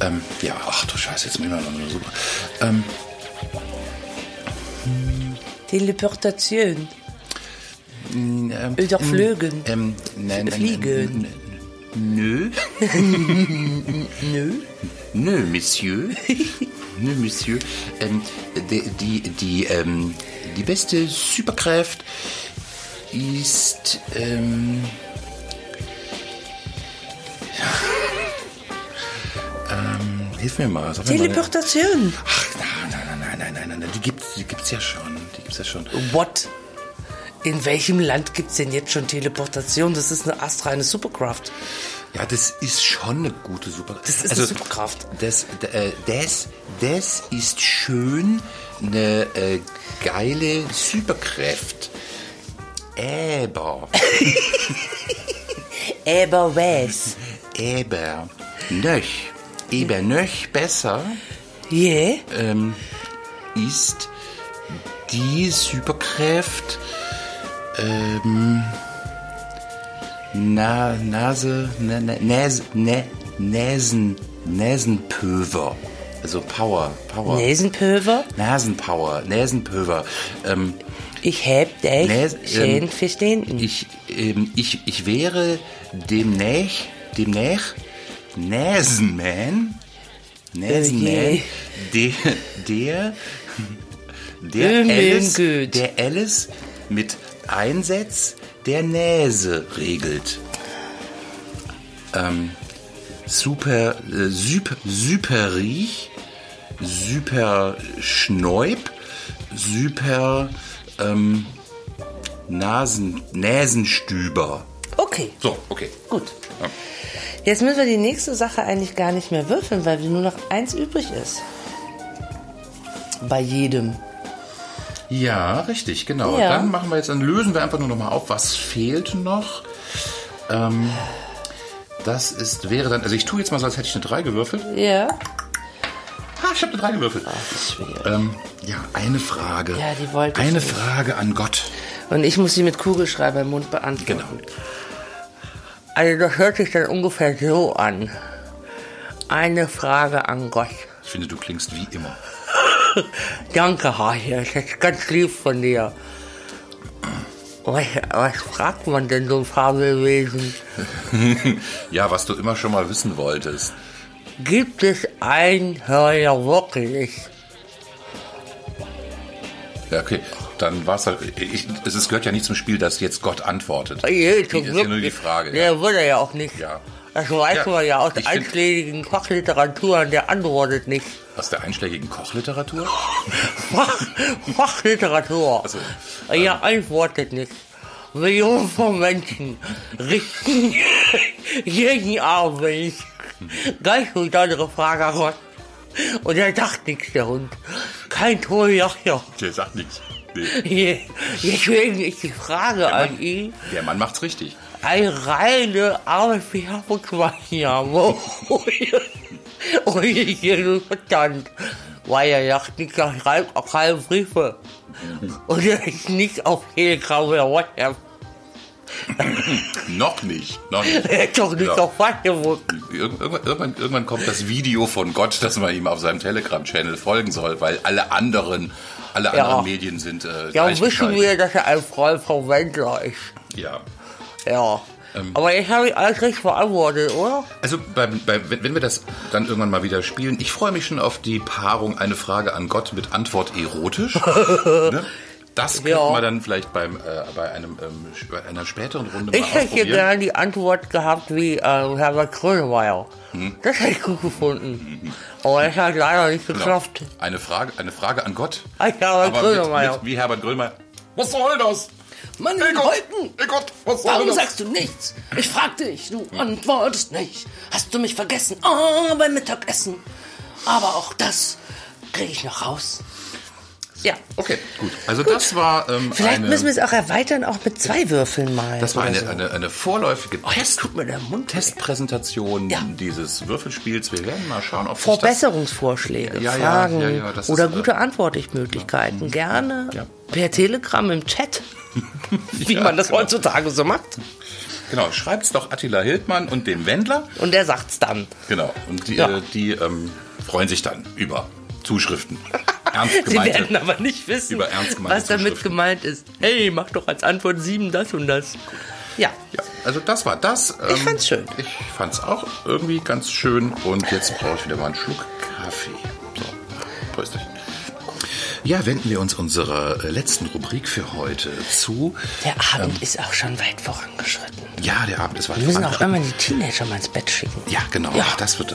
S2: Ähm, ja, ach du Scheiße, jetzt bin ich noch super. Ähm,
S3: Teleportation.
S2: ähm,
S3: Oder Flögen.
S2: Ähm, nein, nein,
S3: Fliegen.
S2: Nö.
S3: Nö.
S2: Nö, Monsieur. Nö, Monsieur. Ähm, die, die, die, ähm, die beste Superkraft ist, ähm, ähm, hilf mir mal. Sag mir mal.
S3: Teleportation.
S2: Ach, nein, nein, nein, nein, nein, nein, nein, die gibt's, die gibt's ja schon, die gibt's ja schon.
S3: What? In welchem Land gibt's denn jetzt schon Teleportation? Das ist eine astreine Superkraft.
S2: Ja, das ist schon eine gute Superkraft.
S3: Das ist eine Superkraft.
S2: Das, äh, das, das ist schön eine äh, geile Superkraft. Aber,
S3: Aber was?
S2: Aber, nöch, aber nöch besser
S3: Yeah?
S2: ähm, ist die Superkraft ähm, na, Nase, na, na, Nase, ne, Näsen, Näsenpöver. Also Power, Power.
S3: Nasenpulver.
S2: Nasenpower, Näsenpöver. Ähm,
S3: Ich hab dich
S2: Näs-
S3: schön
S2: ähm,
S3: verstanden.
S2: ich, ähm, ich, ich wäre demnäch, demnäch Näsenman, Näsenman, der, der, der
S3: Ömen
S2: Alice, der Alice mit Einsatz der Näse regelt. Ähm, super, äh, super, super riech, super schneub, super ähm, Nasen, Näsenstüber.
S3: Okay,
S2: So, okay.
S3: gut. Jetzt müssen wir die nächste Sache eigentlich gar nicht mehr würfeln, weil nur noch eins übrig ist. Bei jedem.
S2: Ja, richtig, genau.
S3: Ja.
S2: Dann machen wir jetzt, dann lösen wir einfach nur noch mal auf, was fehlt noch. Ähm, das ist, wäre dann, also ich tue jetzt mal so, als hätte ich eine 3 gewürfelt.
S3: Ja.
S2: Ah, ich habe eine 3 gewürfelt.
S3: Das ist schwierig.
S2: Ähm, ja, eine Frage.
S3: Ja, die wollte ich
S2: Eine
S3: nicht.
S2: Frage an Gott.
S3: Und ich muss sie mit Kugelschreiber im Mund beantworten.
S2: Genau.
S3: Also das hört sich dann ungefähr so an. Eine Frage an Gott.
S2: Ich finde, du klingst wie immer.
S3: Danke, Haje, das ist ganz lieb von dir. Was, was fragt man denn so ein Fabelwesen?
S2: Ja, was du immer schon mal wissen wolltest.
S3: Gibt es Einhörner wirklich?
S2: Ja, okay. Dann war's halt. Ich, es gehört ja nicht zum Spiel, dass jetzt Gott antwortet.
S3: Je,
S2: Das
S3: zum
S2: ist ja nur die. Frage.
S3: Der würde ja auch nicht.
S2: Ja.
S3: Das weiß
S2: Ja,
S3: man ja aus
S2: find-
S3: einschlägigen Fachliteraturen, der antwortet nicht.
S2: Aus der einschlägigen Kochliteratur?
S3: Fach, Fachliteratur.
S2: Also,
S3: er antwortet nicht. Millionen von Menschen richten jeden Abend ganz besondere Frage an Gott. Und er sagt nichts, der Hund. Kein Torjacher.
S2: Der sagt nichts. Nee.
S3: Deswegen ist die Frage an ihn
S2: Der Mann macht's richtig.
S3: eine reine ich hier nur Verstand. Weil er sagt nicht, er schreibt auch keine Briefe. Und er ist nicht auf Telegram oder WhatsApp.
S2: Noch nicht. Noch nicht.
S3: Er ist doch nicht
S2: Ja.
S3: auf Facebook.
S2: Irg- Irgendwann, irgendwann, irgendwann kommt das Video von Gott, dass man ihm auf seinem Telegram-Channel folgen soll, weil alle anderen, alle
S3: Ja.
S2: anderen Medien sind äh,
S3: Ja, wissen wir, dass er ein Freund vom Wendler ist.
S2: Ja.
S3: Ja.
S2: Ähm.
S3: Aber jetzt habe ich alles richtig beantwortet, oder?
S2: Also beim, wenn, wenn wir das dann irgendwann mal wieder spielen, ich freue mich schon auf die Paarung eine Frage an Gott mit Antwort erotisch. ne? Das könnten
S3: Ja.
S2: wir dann vielleicht beim, äh, bei, einem, ähm, bei einer späteren Runde mal
S3: Ich hätte gerne die Antwort gehabt wie ähm, Herbert Grönemeyer.
S2: Hm.
S3: Das hätte ich gut gefunden. Aber das hat leider nicht
S2: Genau.
S3: geklappt.
S2: Eine Frage, eine Frage an Gott.
S3: Herbert
S2: Aber mit,
S3: Grönemeyer.
S2: mit, wie Herbert Grönemeyer. Was soll das?
S6: Mann,
S2: Hey Gott, hey Gott, was soll
S6: Warum
S2: das?
S6: sagst du nichts? Ich frag dich, du antwortest nicht. Hast du mich vergessen? Oh, beim Mittagessen. Aber auch das kriege ich noch raus.
S3: Ja.
S2: Okay, gut. Also das war ähm,
S3: Vielleicht
S2: eine,
S3: müssen wir es auch erweitern, auch mit zwei Würfeln mal.
S2: das war eine,
S3: so.
S2: eine, eine vorläufige
S3: Oh,
S2: Test,
S3: tut mir der Mund.
S2: Testpräsentation
S6: Ja.
S2: dieses Würfelspiels. Wir werden mal schauen, ob.
S3: Verbesserungsvorschläge,
S2: Ja,
S3: Fragen
S2: ja,
S3: oder
S2: ist, äh,
S3: gute Antwortmöglichkeiten. Gerne per Telegram im Chat, wie man das
S2: genau.
S3: heutzutage so macht.
S2: Genau, schreibt's doch Attila Hildmann und dem Wendler.
S3: Und der sagt's dann.
S2: Genau. Und die, äh, die ähm, freuen sich dann über Zuschriften. Ernst
S3: Sie werden aber nicht wissen, was damit gemeint ist. Hey, mach doch als Antwort sieben das und das. Ja.
S2: Ja, also das war das. Ähm,
S3: Ich fand's schön.
S2: Ich fand's auch irgendwie ganz schön. Und jetzt brauche ich wieder mal einen Schluck Kaffee. Ja, wenden wir uns unserer äh, letzten Rubrik für heute zu.
S3: Der Abend ist auch schon weit vorangeschritten.
S2: Ja, der Abend ist weit
S3: Wir müssen auch
S2: vorangeschritten.
S3: immer die Teenager mal ins Bett schicken.
S2: Ja, genau.
S3: Ja.
S2: Das wird,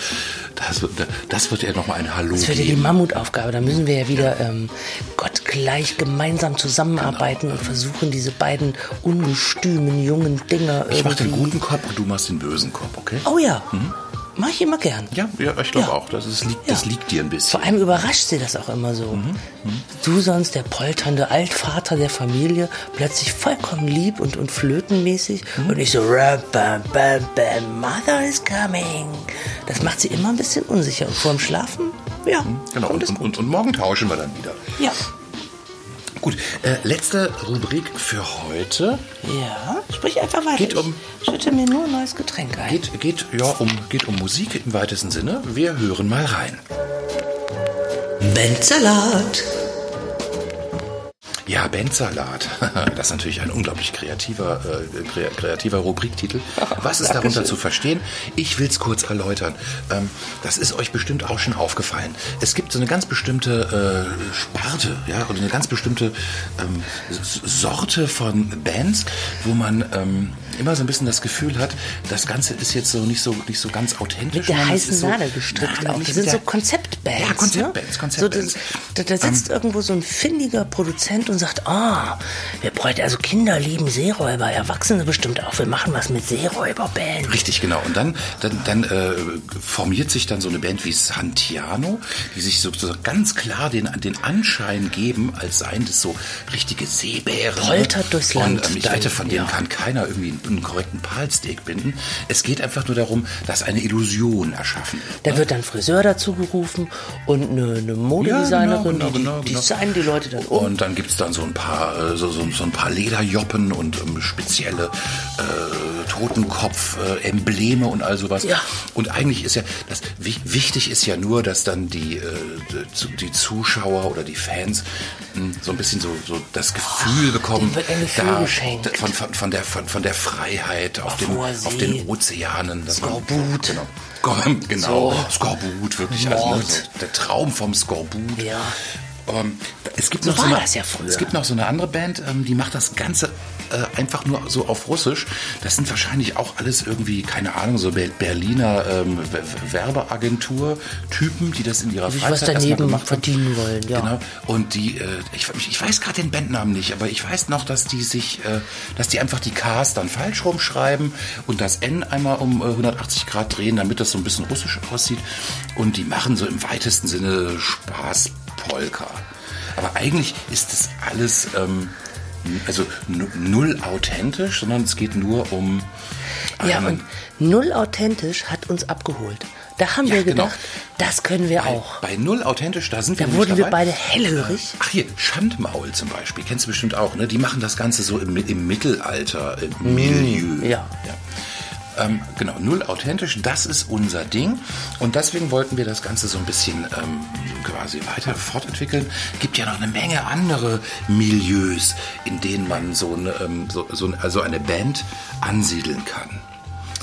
S2: das wird, das wird ja nochmal ein Hallo
S3: Das wird ja die. Mammutaufgabe. Da müssen wir ja wieder ähm, gottgleich gemeinsam zusammenarbeiten
S2: Genau.
S3: und versuchen, diese beiden ungestümen jungen Dinger
S2: Ich mach den guten Kopf und du machst den bösen Kopf, okay?
S3: Oh ja, mach ich immer gern.
S2: Ja, ja ich glaube
S3: Ja.
S2: auch. Das, ist, liegt, das
S3: Ja.
S2: liegt dir ein bisschen.
S3: Vor allem überrascht sie das auch immer so.
S2: Mhm,
S3: Du sonst, der polternde Altvater der Familie, plötzlich vollkommen lieb und, und flötenmäßig.
S2: Mhm.
S3: Und ich so, "Ra, bam, bam, bam, Mother is coming. Das macht sie immer ein bisschen unsicher. Und vor dem Schlafen, ja,
S2: Genau,
S3: kommt
S2: und, und, und morgen tauschen wir dann wieder.
S3: Ja,
S2: Gut, äh, letzte Rubrik für heute.
S3: Ja, sprich einfach weiter.
S2: Geht um-
S3: Ich schütte mir nur ein neues Getränk ein.
S2: Geht, geht, ja, um, geht um Musik im weitesten Sinne. Wir hören mal rein.
S3: Bandsalat.
S2: Ja, Bandsalat. Das ist natürlich ein unglaublich kreativer, äh, kre kreativer Rubriktitel. Was ist darunter zu verstehen? Ich will es kurz erläutern. Ähm, das ist euch bestimmt auch schon aufgefallen. Es gibt so eine ganz bestimmte äh, Sparte, ja, oder eine ganz bestimmte ähm, Sorte von Bands, wo man ähm, immer so ein bisschen das Gefühl hat, das Ganze ist jetzt so nicht so nicht so ganz authentisch.
S3: Mit der heißen
S2: so,
S3: Nadel gestrickt
S2: nicht
S3: Das sind so
S2: der-
S3: Konzeptbands.
S2: Ja, Konzeptbands,
S3: ne?
S2: Konzeptbands.
S3: So, da, da sitzt irgendwo so ein findiger Produzent und sagt, ah, wir bräuchten, also Kinder lieben Seeräuber, Erwachsene bestimmt auch. Wir machen was mit Seeräuberband.
S2: Richtig, genau. Und dann, dann, dann äh, formiert sich dann so eine Band wie Santiano, die sich sozusagen ganz klar den, den Anschein geben, als seien das so richtige Seebären.
S3: Poltert durchs Land
S2: Und ähm, ich
S3: dann,
S2: von denen
S3: ja.
S2: kann keiner irgendwie einen, einen korrekten Palsteak binden. Es geht einfach nur darum, dass eine Illusion erschaffen wird.
S3: Da wird dann Friseur dazu gerufen und eine, eine Modedesignerin,
S2: Ja, genau,
S3: die,
S2: genau,
S3: die
S2: genau.
S3: designen die Leute dann um.
S2: Und dann gibt's dann so ein paar, äh, so, so, so ein paar Lederjoppen und ähm, spezielle äh, Totenkopf-Embleme und all sowas.
S3: Ja.
S2: Und eigentlich ist ja, das wi- wichtig ist ja nur, dass dann die, äh, die- Zuschauer oder die Fans mh, so ein bisschen so, so das Gefühl bekommen,
S3: geschenkt.
S2: von, von, von, der, von, von der Freiheit auf, dem,
S3: hoher
S2: auf den Ozeanen. man-
S3: Skorbut.
S2: Genau, Skor- genau.
S3: So.
S2: Skorbut, wirklich. Also, ne, so der Traum vom Skorbut.
S3: Ja.
S2: Ähm, es gibt
S3: So
S2: noch so eine,
S3: ja.
S2: Es gibt noch so eine andere Band, ähm, die macht das Ganze äh, einfach nur so auf Russisch. Das sind wahrscheinlich auch alles irgendwie, keine Ahnung, so Ber- Berliner ähm, Werbeagentur-Typen, die das in ihrer
S3: Die
S2: Freizeit
S3: was daneben
S2: gemacht haben.
S3: verdienen wollen, ja.
S2: Genau. Und die, äh, ich, ich weiß gerade den Bandnamen nicht, aber ich weiß noch, dass die sich, äh, dass die einfach die Ks dann falsch rumschreiben und das N einmal um äh, 180 Grad drehen, damit das so ein bisschen russisch aussieht. Und die machen so im weitesten Sinne Spaß Polka. Aber eigentlich ist das alles ähm, also nu- null authentisch, sondern es geht nur um
S3: Ja,
S2: einen-
S3: und null authentisch hat uns abgeholt. Da haben
S2: Ja,
S3: wir
S2: genau.
S3: gedacht, das können wir
S2: bei,
S3: auch.
S2: bei null authentisch, da sind wir
S3: Da wurden wir beide hellhörig.
S2: Ach hier, Schandmaul zum Beispiel, kennst du bestimmt auch, ne? Die machen das Ganze so im, im Mittelalter, im Milieu.
S3: ja.
S2: Ähm, genau, null authentisch, das ist unser Ding. Und deswegen wollten wir das Ganze so ein bisschen ähm, quasi weiter fortentwickeln. Gibt ja noch eine Menge andere Milieus, in denen man so eine, ähm, so, so, also eine Band ansiedeln kann.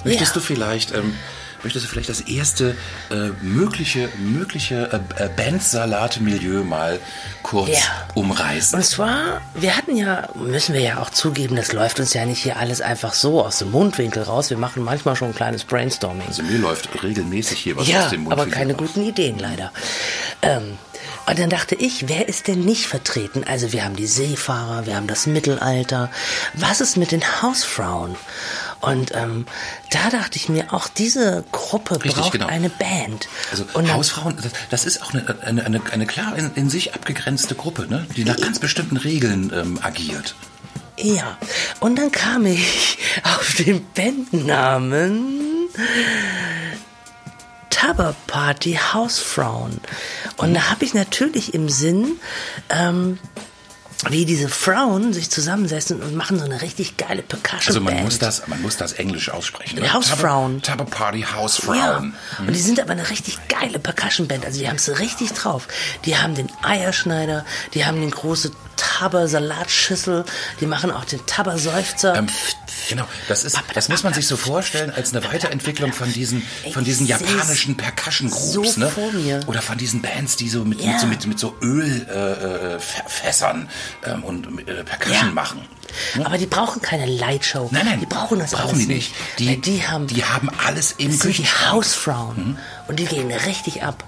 S2: Möchtest
S3: Ja.
S2: du vielleicht, ähm, möchtest du vielleicht das erste äh, mögliche, mögliche äh, äh, Bandsalat-Milieu mal kurz
S3: Ja.
S2: umreißen?
S3: Und zwar, wir hatten ja, müssen wir ja auch zugeben, das läuft uns ja nicht hier alles einfach so aus dem Mundwinkel raus. Wir machen manchmal schon ein kleines Brainstorming.
S2: also mir läuft regelmäßig hier was
S3: ja,
S2: aus dem Mund.
S3: aber keine guten Ideen leider. Ähm, und dann dachte ich, wer ist denn nicht vertreten? Also wir haben die Seefahrer, wir haben das Mittelalter. Was ist mit den Hausfrauen? Und ähm, da dachte ich mir, auch diese Gruppe
S2: Richtig,
S3: braucht
S2: genau.
S3: eine Band.
S2: Also
S3: und
S2: Hausfrauen, das, das ist auch eine, eine, eine, eine klar in, in sich abgegrenzte Gruppe, ne? die nach ganz bestimmten Regeln ähm, agiert.
S3: Ja, und dann kam ich auf den Bandnamen Tubber Party Hausfrauen. Und da habe ich natürlich im Sinn, ähm, wie diese Frauen sich zusammensetzen und machen so eine richtig geile Percussion
S2: Also man
S3: Band.
S2: muss das, man muss das Englisch aussprechen. Ne?
S3: Hausfrauen.
S2: Tubber Party
S3: Ja,
S2: Hausfrauen.
S3: und die sind aber eine richtig geile Percussion-Band. Also die haben es richtig drauf. Die haben den Eierschneider, die haben den große Taber-Salatschüssel, die machen auch den Taber-Seufzer.
S2: Ähm, genau, das ist, das muss man sich so vorstellen als eine Weiterentwicklung von diesen, von diesen japanischen Percussion Groups,
S3: so
S2: ne? Oder von diesen Bands, die so mit,
S3: Ja.
S2: mit, so, mit, mit so Ölfässern äh, Fässern, ähm, und äh, Percussion
S3: Ja.
S2: machen.
S3: Aber die brauchen keine Lightshow.
S2: Nein, nein,
S3: die brauchen das
S2: brauchen die nicht. Die,
S3: die haben,
S2: die haben alles im
S3: das sind die. Hausfrauen.
S2: Mhm.
S3: Und die gehen richtig ab.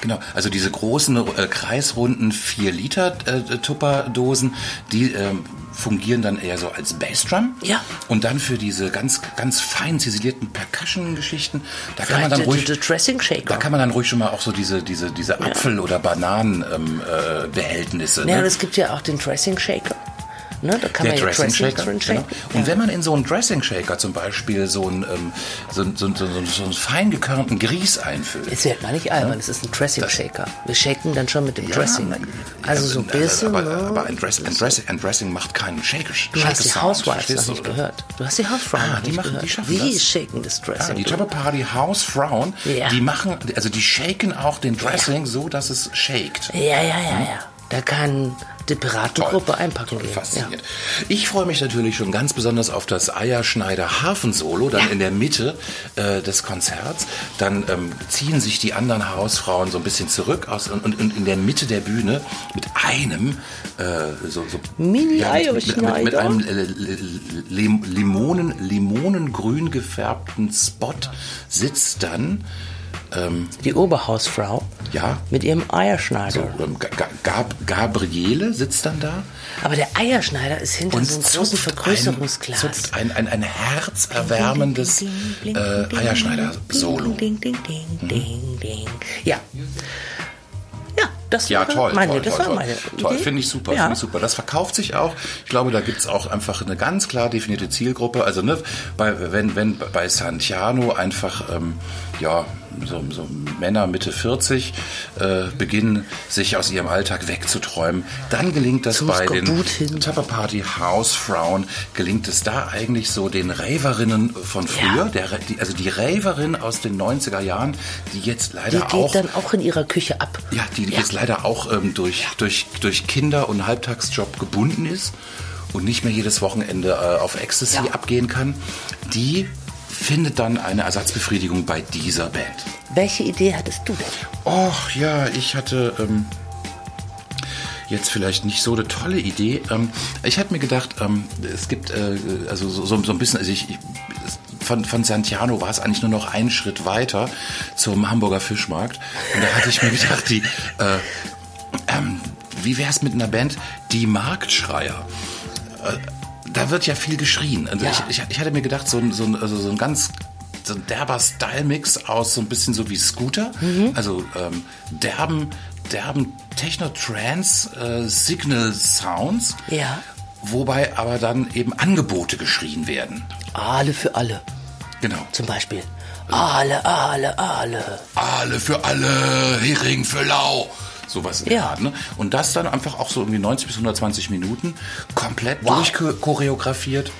S2: Genau, also diese großen äh, kreisrunden 4 Liter äh, Tupperdosen, die ähm, fungieren dann eher so als Bassdrum.
S3: Ja.
S2: Und dann für diese ganz ganz fein ziselierten Percussion-Geschichten, da kann man dann ruhig
S3: der- der Dressing Shaker.
S2: da kann man dann ruhig schon mal auch so diese diese diese Apfel oder Bananen ähm, äh, Behältnisse.
S3: Ja, und
S2: ne?
S3: es gibt ja auch den Dressing Shaker. Ne? Da kann
S2: Der
S3: man ja
S2: Dressing
S3: Dressing
S2: Shaker.
S3: drin
S2: Genau. Und wenn man in so einen Dressing Shaker zum Beispiel so einen, ähm, so, so, so, so einen fein gekörnten Grieß einfüllt.
S3: Jetzt wird mal nicht albern, es ist ein Dressing Shaker. Wir shaken dann schon mit dem Dressing. Also so ein bisschen.
S2: Aber,
S3: ne?
S2: aber ein, Dress, ein, Dress, ein Dressing macht keinen Shaker.
S3: Du hast die Housewives
S2: verstehst
S3: noch nicht
S2: oder?
S3: gehört. Du hast die Hausfrauen
S2: Ah, die
S3: nicht
S2: machen- die
S3: gehört.
S2: schaffen
S3: Wie
S2: das.
S3: shaken das
S2: Ah,
S3: Dressing?
S2: die
S3: du?
S2: Chopper Party Hausfrauen,
S3: Ja.
S2: die machen, also die shaken auch den Dressing so, dass es shakt.
S3: ja, ja, ja, ja. Da kann die Piratengruppe einpacken gehen. Ja.
S2: Fasziniert. Ich freue mich natürlich schon ganz besonders auf das Eierschneider Hafensolo, dann in der Mitte äh, des Konzerts. Dann ähm, ziehen sich die anderen Hausfrauen so ein bisschen zurück aus und, und, und in der Mitte der Bühne mit einem äh, so, so
S3: Mini
S2: mit, mit, mit, mit einem äh, Lim Limonen, limonengrün gefärbten Spot sitzt dann
S3: Die Oberhausfrau
S2: ja
S3: mit ihrem Eierschneider.
S2: ähm, Ga- Ga- Gab Gabriele sitzt dann da
S3: Aber der Eierschneider ist hinter
S2: und
S3: so einem großen Vergrößerungsglas.
S2: Ein, zupft ein, ein, ein herzerwärmendes äh, Eierschneider-Solo.
S3: Ding, ding, ding, ding, ding. Ja. Ja, das
S2: Ja,
S3: war
S2: toll,
S3: meine,
S2: toll,
S3: das
S2: toll,
S3: war
S2: toll.
S3: meine
S2: Toll,
S3: Idee.
S2: finde ich super,
S3: Ja.
S2: finde ich super. Das verkauft sich auch. Ich glaube, da gibt's auch einfach eine ganz klar definierte Zielgruppe. Also ne, bei, wenn, wenn bei Santiano einfach ähm, ja, so, so Männer Mitte 40 äh, beginnen, sich aus ihrem Alltag wegzuträumen, dann gelingt das bei den
S3: Skorbut hin.
S2: Tupper Party Hausfrauen, gelingt es da eigentlich so den Raverinnen von früher,
S3: Ja.
S2: der, die, also die Raverin aus den 90er Jahren, die jetzt
S3: Die
S2: leider
S3: geht
S2: auch
S3: dann auch in ihrer Küche ab.
S2: ja, die jetzt leider auch ähm, durch, durch, durch Kinder und Halbtagsjob gebunden ist und nicht mehr jedes Wochenende äh, auf Ecstasy
S3: Ja.
S2: abgehen kann, die findet dann eine Ersatzbefriedigung bei dieser Band.
S3: Welche Idee hattest du denn?
S2: Och ja, ich hatte ähm, jetzt vielleicht nicht so eine tolle Idee. Ähm, ich hatte mir gedacht, ähm, es gibt äh, also so, so, so ein bisschen, also ich, ich von, von Santiano war es eigentlich nur noch einen Schritt weiter zum Hamburger Fischmarkt. Und da hatte ich mir gedacht, die, äh, ähm, wie wäre es mit einer Band, die Marktschreier? Äh, da wird ja viel geschrien. Also
S3: Ja.
S2: ich, ich, ich hatte mir gedacht, so, ein- so, ein- also so ein ganz so ein derber Style-Mix aus so ein bisschen so wie Scooter.
S3: Mhm.
S2: Also ähm, derben, derben Techno-Trance-Signal-Sounds.
S3: Ja.
S2: Wobei aber dann eben Angebote geschrien werden.
S3: Aale für alle,
S2: Genau.
S3: zum Beispiel. Aale, Aale, Aale.
S2: Alle für alle, Hering für lau. Sowas in der
S3: Ja.
S2: Art. Ne? Und das dann einfach auch so irgendwie 90 bis 120 Minuten komplett
S3: Wow.
S2: durchchoreografiert.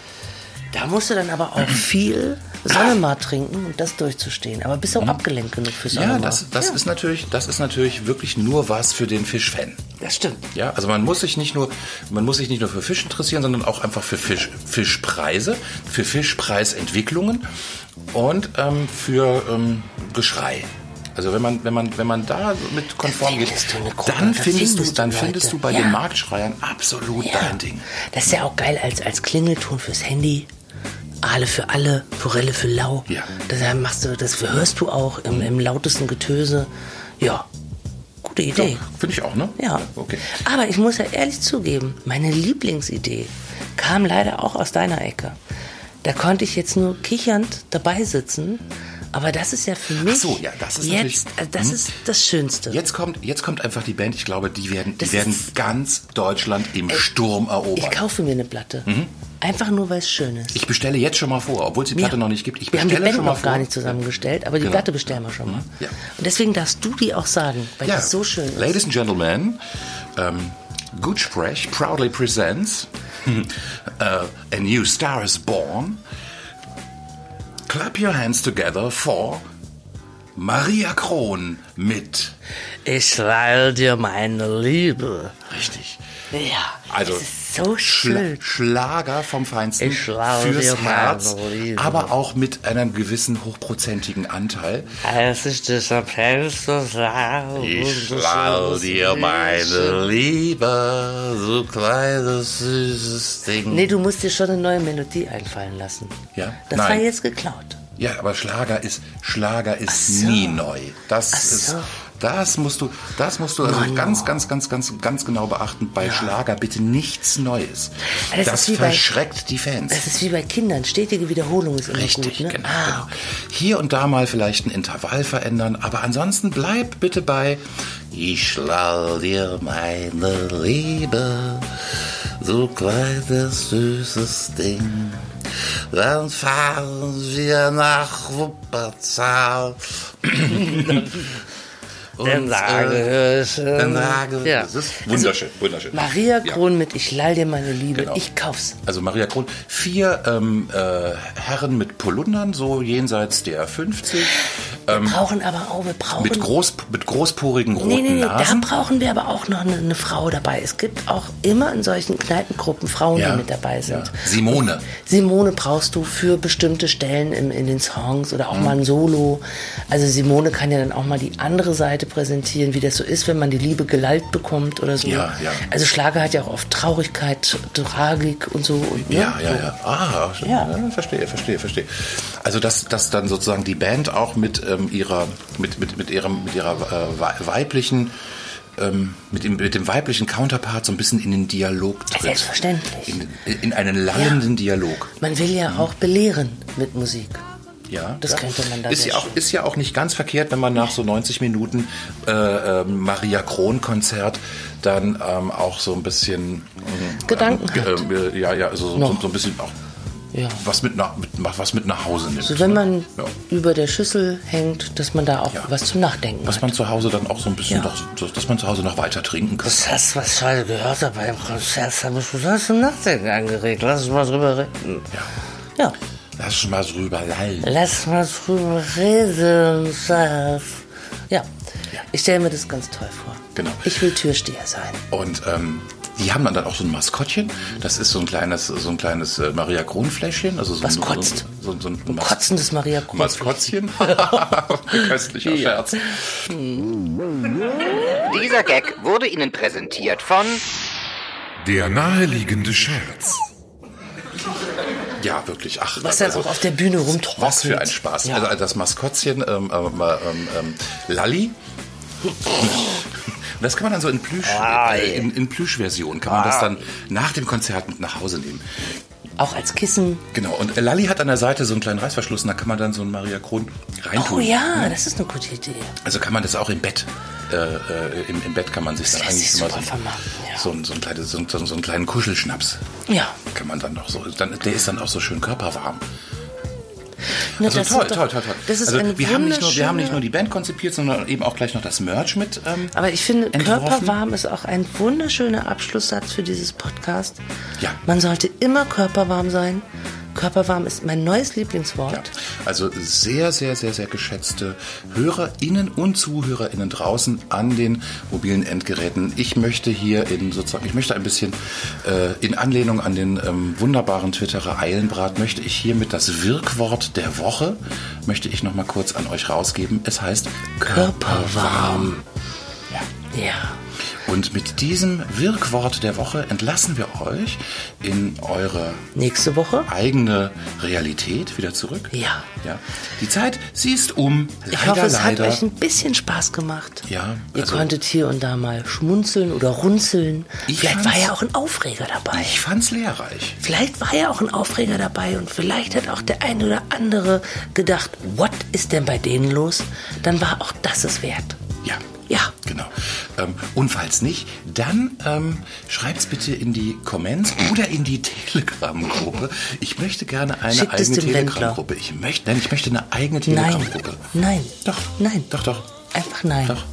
S3: Da musst du dann aber auch viel Sonnemar trinken und das durchzustehen. Aber bist auch abgelenkt genug für
S2: Ja,
S3: Sonnemar.
S2: das, das, Ist natürlich, das ist natürlich wirklich nur was für den Fischfan.
S3: das stimmt.
S2: Ja, also man muss sich nicht nur, man muss sich nicht nur für Fisch interessieren, sondern auch einfach für Fisch, Fischpreise, für Fischpreisentwicklungen und ähm, für ähm, Geschrei. Also wenn man, wenn man, wenn man da mit konform geht, dann
S3: da
S2: findest du, dann findest du bei
S3: Ja.
S2: den Marktschreiern absolut dein Ding.
S3: Das ist ja auch geil als, als Klingelton fürs Handy. Aale für alle, Forelle für lau.
S2: Ja.
S3: Das machst du, das hörst du auch im, im lautesten Getöse. Ja, gute Idee.
S2: Finde ich auch, ne?
S3: Ja.
S2: Okay.
S3: Aber ich muss ja ehrlich zugeben, meine Lieblingsidee kam leider auch aus deiner Ecke. Da konnte ich jetzt nur kichernd dabei sitzen. Aber das ist ja für mich
S2: so, ja, das ist
S3: jetzt, äh, das
S2: Hm.
S3: ist das Schönste.
S2: Jetzt kommt, jetzt kommt einfach die Band. Ich glaube, die werden, die
S3: Das
S2: werden ganz Deutschland im Sturm
S3: ich
S2: erobern.
S3: kaufe mir eine Platte. Einfach nur, weil es schön ist.
S2: Mhm. Ich bestelle jetzt schon mal vor, obwohl es die Platte
S3: Ja.
S2: noch nicht gibt. Ich
S3: wir haben die Band noch
S2: vor.
S3: gar nicht zusammengestellt, aber die
S2: Genau.
S3: Platte bestellen wir schon mal.
S2: Ja.
S3: Und deswegen darfst du die auch sagen, weil
S2: Ja,
S3: die so schön ist.
S2: Ladies and Gentlemen, Good Sprech proudly presents uh, A New Star is Born. Clap your hands together for Maria Kron mit.
S3: Ich leih dir meine Liebe.
S2: Richtig.
S3: Ja,
S2: Also
S3: so schön.
S2: Schlager vom Feinsten fürs Herz, aber auch mit einem gewissen hochprozentigen Anteil.
S3: Als ich dich am Fenster sah.
S2: Ich schlau dir meine Liebe, so kleines süßes Ding.
S3: Nee, du musst dir schon eine neue Melodie einfallen lassen.
S2: Ja?
S3: Das
S2: Nein.
S3: war jetzt geklaut.
S2: Ja, aber Schlager ist Schlager ist
S3: so.
S2: nie neu. Das
S3: Ach
S2: ist
S3: so.
S2: Das musst du das musst du also
S3: Mann,
S2: ganz
S3: oh.
S2: ganz ganz ganz ganz genau beachten bei Schlager bitte nichts Neues.
S3: Das
S2: Das,
S3: wie bei-
S2: verschreckt die Fans.
S3: Das ist wie bei Kindern. Stetige Wiederholung ist immer
S2: Richtig,
S3: gut. Ne?
S2: genau,
S3: Ah,
S2: genau. Hier und da mal vielleicht ein Intervall verändern, aber ansonsten bleib bitte bei Ich schlau dir meine Liebe, du kleines süßes Ding. Dann fahren wir nach Wuppertal. Und,
S3: Dann sage ich, äh,
S2: dann sage
S3: ja.
S2: das ist wunderschön, wunderschön.
S3: Maria
S2: Ja.
S3: Kron mit Ich leih dir meine Liebe.
S2: Genau.
S3: Ich kauf's.
S2: Also Maria Kron, vier ähm, äh, Herren mit Polundern, so jenseits der 50,
S3: Wir brauchen aber auch, wir brauchen.
S2: mit, groß, mit großporigen roten
S3: Nee, nee, nee, da
S2: Nasen.
S3: brauchen wir aber auch noch eine, eine Frau dabei. Es gibt auch immer in solchen Kneipengruppen Frauen,
S2: Ja,
S3: die mit dabei sind.
S2: ja. Simone.
S3: Simone brauchst du für bestimmte Stellen in, in den Songs oder
S2: Mhm.
S3: auch mal ein Solo. Also Simone kann ja dann auch mal die andere Seite präsentieren, wie das so ist, wenn man die Liebe gelallt bekommt oder so.
S2: Ja, ja.
S3: Also Schlager hat ja auch oft Traurigkeit, Tragik und so. Und, ne?
S2: Ja, ja, ja. Ah,
S3: Ja.
S2: ja. verstehe, verstehe, verstehe. Also dass, dass dann sozusagen die Band auch mit ähm, ihrer, mit, mit, mit ihrem, mit ihrer äh, wei- weiblichen, ähm, mit, dem, mit dem weiblichen Counterpart so ein bisschen in den Dialog tritt.
S3: Selbstverständlich.
S2: In, in einen lallenden Dialog.
S3: Man will ja auch belehren mit Musik.
S2: Ja,
S3: Das
S2: ja.
S3: könnte man da
S2: ist ja auch ist ja auch nicht ganz verkehrt, wenn man nach so 90 Minuten äh, äh, Maria Kron Konzert dann ähm, auch so ein bisschen ähm,
S3: Gedanken
S2: ähm,
S3: hat.
S2: äh, ja ja also so,
S3: Noch.
S2: so ein bisschen auch
S3: Ja.
S2: was mit nach mit, was mit nach Hause nimmt.
S3: So, wenn man
S2: ne? ja.
S3: über der Schüssel hängt, dass man da auch
S2: Ja.
S3: was zum Nachdenken
S2: was
S3: hat.
S2: man zu Hause dann auch so ein bisschen
S3: Ja.
S2: doch, so, dass man zu Hause noch weiter trinken kann.
S3: Das hast was ich heute gehört habe beim Konzert, hat mich was zum Nachdenken angeregt. Lass uns mal drüber reden.
S2: Ja.
S3: Ja,
S2: Lass mal drüber lallen.
S3: lass mal drüber reden, Schatz. Ja, ich stelle mir das ganz toll vor.
S2: Genau.
S3: Ich will Türsteher sein.
S2: Und ähm, die haben dann auch so ein Maskottchen. Das ist so ein kleines, so ein kleines äh, Maria Kron Fläschchen. Also so
S3: Was
S2: ein,
S3: kotzt?
S2: So, so, so ein,
S3: Ein
S2: Mas-
S3: kotzendes Maria Kron.
S2: Maskottchen. Köstlicher Scherz.
S7: Dieser Gag wurde Ihnen präsentiert von
S8: Der naheliegende Scherz.
S2: Ja, wirklich. Ach,
S3: Was dann
S2: also,
S3: auch auf der Bühne rumtrocknet.
S2: was für ein Spaß.
S3: Ja.
S2: Also das Maskottchen ähm, ähm, ähm, ähm, Lalli. Das kann man dann so in Plüsch, äh, in, in Plüschversion kann man das dann nach dem Konzert mit nach Hause nehmen.
S3: Auch als Kissen.
S2: Genau. Und Lalli hat an der Seite so einen kleinen Reißverschluss und da kann man dann so einen Maria Kron reintun.
S3: Oh ja, das ist eine gute Idee.
S2: Also kann man das auch im Bett. Äh, äh, im, Im Bett kann man sich dann
S3: lässt
S2: eigentlich immer so,
S3: ja.
S2: so, so, so, ein- so einen kleinen Kuschelschnaps.
S3: Ja.
S2: Kann man dann noch so. Dann, der ist dann auch so schön körperwarm.
S3: Ne,
S2: Also toll,
S3: doch-
S2: toll, toll, toll.
S3: Das ist
S2: also
S3: eine
S2: wir haben nicht nur, wir haben nicht nur die Band konzipiert, sondern eben auch gleich noch das Merch mit. Ähm,
S3: Aber ich finde,
S2: entworfen.
S3: körperwarm ist auch ein wunderschöner Abschlusssatz für dieses Podcast.
S2: Ja.
S3: Man sollte immer körperwarm sein. Körperwarm ist mein neues Lieblingswort.
S2: Ja, also sehr, sehr, sehr, sehr geschätzte HörerInnen und ZuhörerInnen draußen an den mobilen Endgeräten. Ich möchte hier in sozusagen, ich möchte ein bisschen äh, in Anlehnung an den ähm, wunderbaren Twitterer Eilenbrat, möchte ich hiermit das Wirkwort der Woche, möchte ich noch mal kurz an euch rausgeben. Es heißt Körperwarm. Ja.
S3: Ja.
S2: Und mit diesem Wirkwort der Woche entlassen wir euch in eure
S3: Nächste Woche?
S2: eigene Realität wieder zurück.
S3: Ja.
S2: Ja. Die Zeit, sie ist um. Leider,
S3: Ich hoffe, es
S2: leider.
S3: hat euch ein bisschen Spaß gemacht.
S2: Ja,
S3: Ihr
S2: also-
S3: konntet hier und da mal schmunzeln oder runzeln.
S2: Ich
S3: vielleicht war ja auch ein Aufreger dabei.
S2: ich fand's lehrreich.
S3: Vielleicht war ja auch ein Aufreger dabei und vielleicht hat auch der eine oder andere gedacht, what ist denn bei denen los? Dann war auch das es wert.
S2: Ja.
S3: Ja.
S2: Genau. Ähm, und falls nicht, dann ähm, schreibt's bitte in die Comments oder in die Telegram-Gruppe. Ich möchte gerne eine
S3: Schickt es
S2: eigene. Telegram-Gruppe. Ich möchte, nein, ich möchte eine eigene
S3: Nein.
S2: Telegram-Gruppe.
S3: Nein.
S2: Doch.
S3: Nein.
S2: Doch, doch.
S3: Einfach nein.
S2: Doch.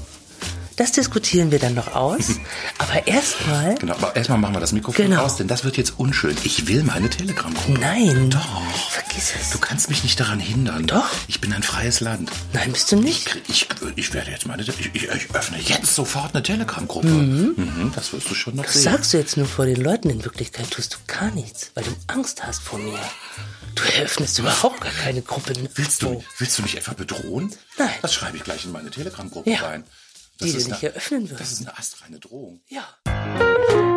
S3: Das diskutieren wir dann noch aus. Aber erstmal.
S2: Genau, aber erstmal machen wir das Mikrofon
S3: Genau.
S2: aus, denn das wird jetzt unschön. Ich will meine Telegram-Gruppe.
S3: Nein.
S2: Doch.
S3: Vergiss es.
S2: Du kannst mich nicht daran hindern.
S3: Doch.
S2: Ich bin ein freies Land.
S3: Nein, bist du nicht.
S2: Ich, ich werde jetzt meine, ich, ich, ich öffne jetzt sofort eine Telegram-Gruppe. Mhm, das wirst du schon noch
S3: Das
S2: sehen.
S3: sagst du jetzt nur vor den Leuten. In Wirklichkeit tust du gar nichts, weil du Angst hast vor mir. Du eröffnest überhaupt gar keine Gruppe.
S2: Willst du, willst du mich etwa bedrohen?
S3: Nein.
S2: Das schreibe ich gleich in meine Telegram-Gruppe
S3: Ja.
S2: rein.
S3: Die
S2: ist
S3: nicht
S2: eine,
S3: eröffnen wirst.
S2: Das ist eine astreine Drohung.
S3: Ja.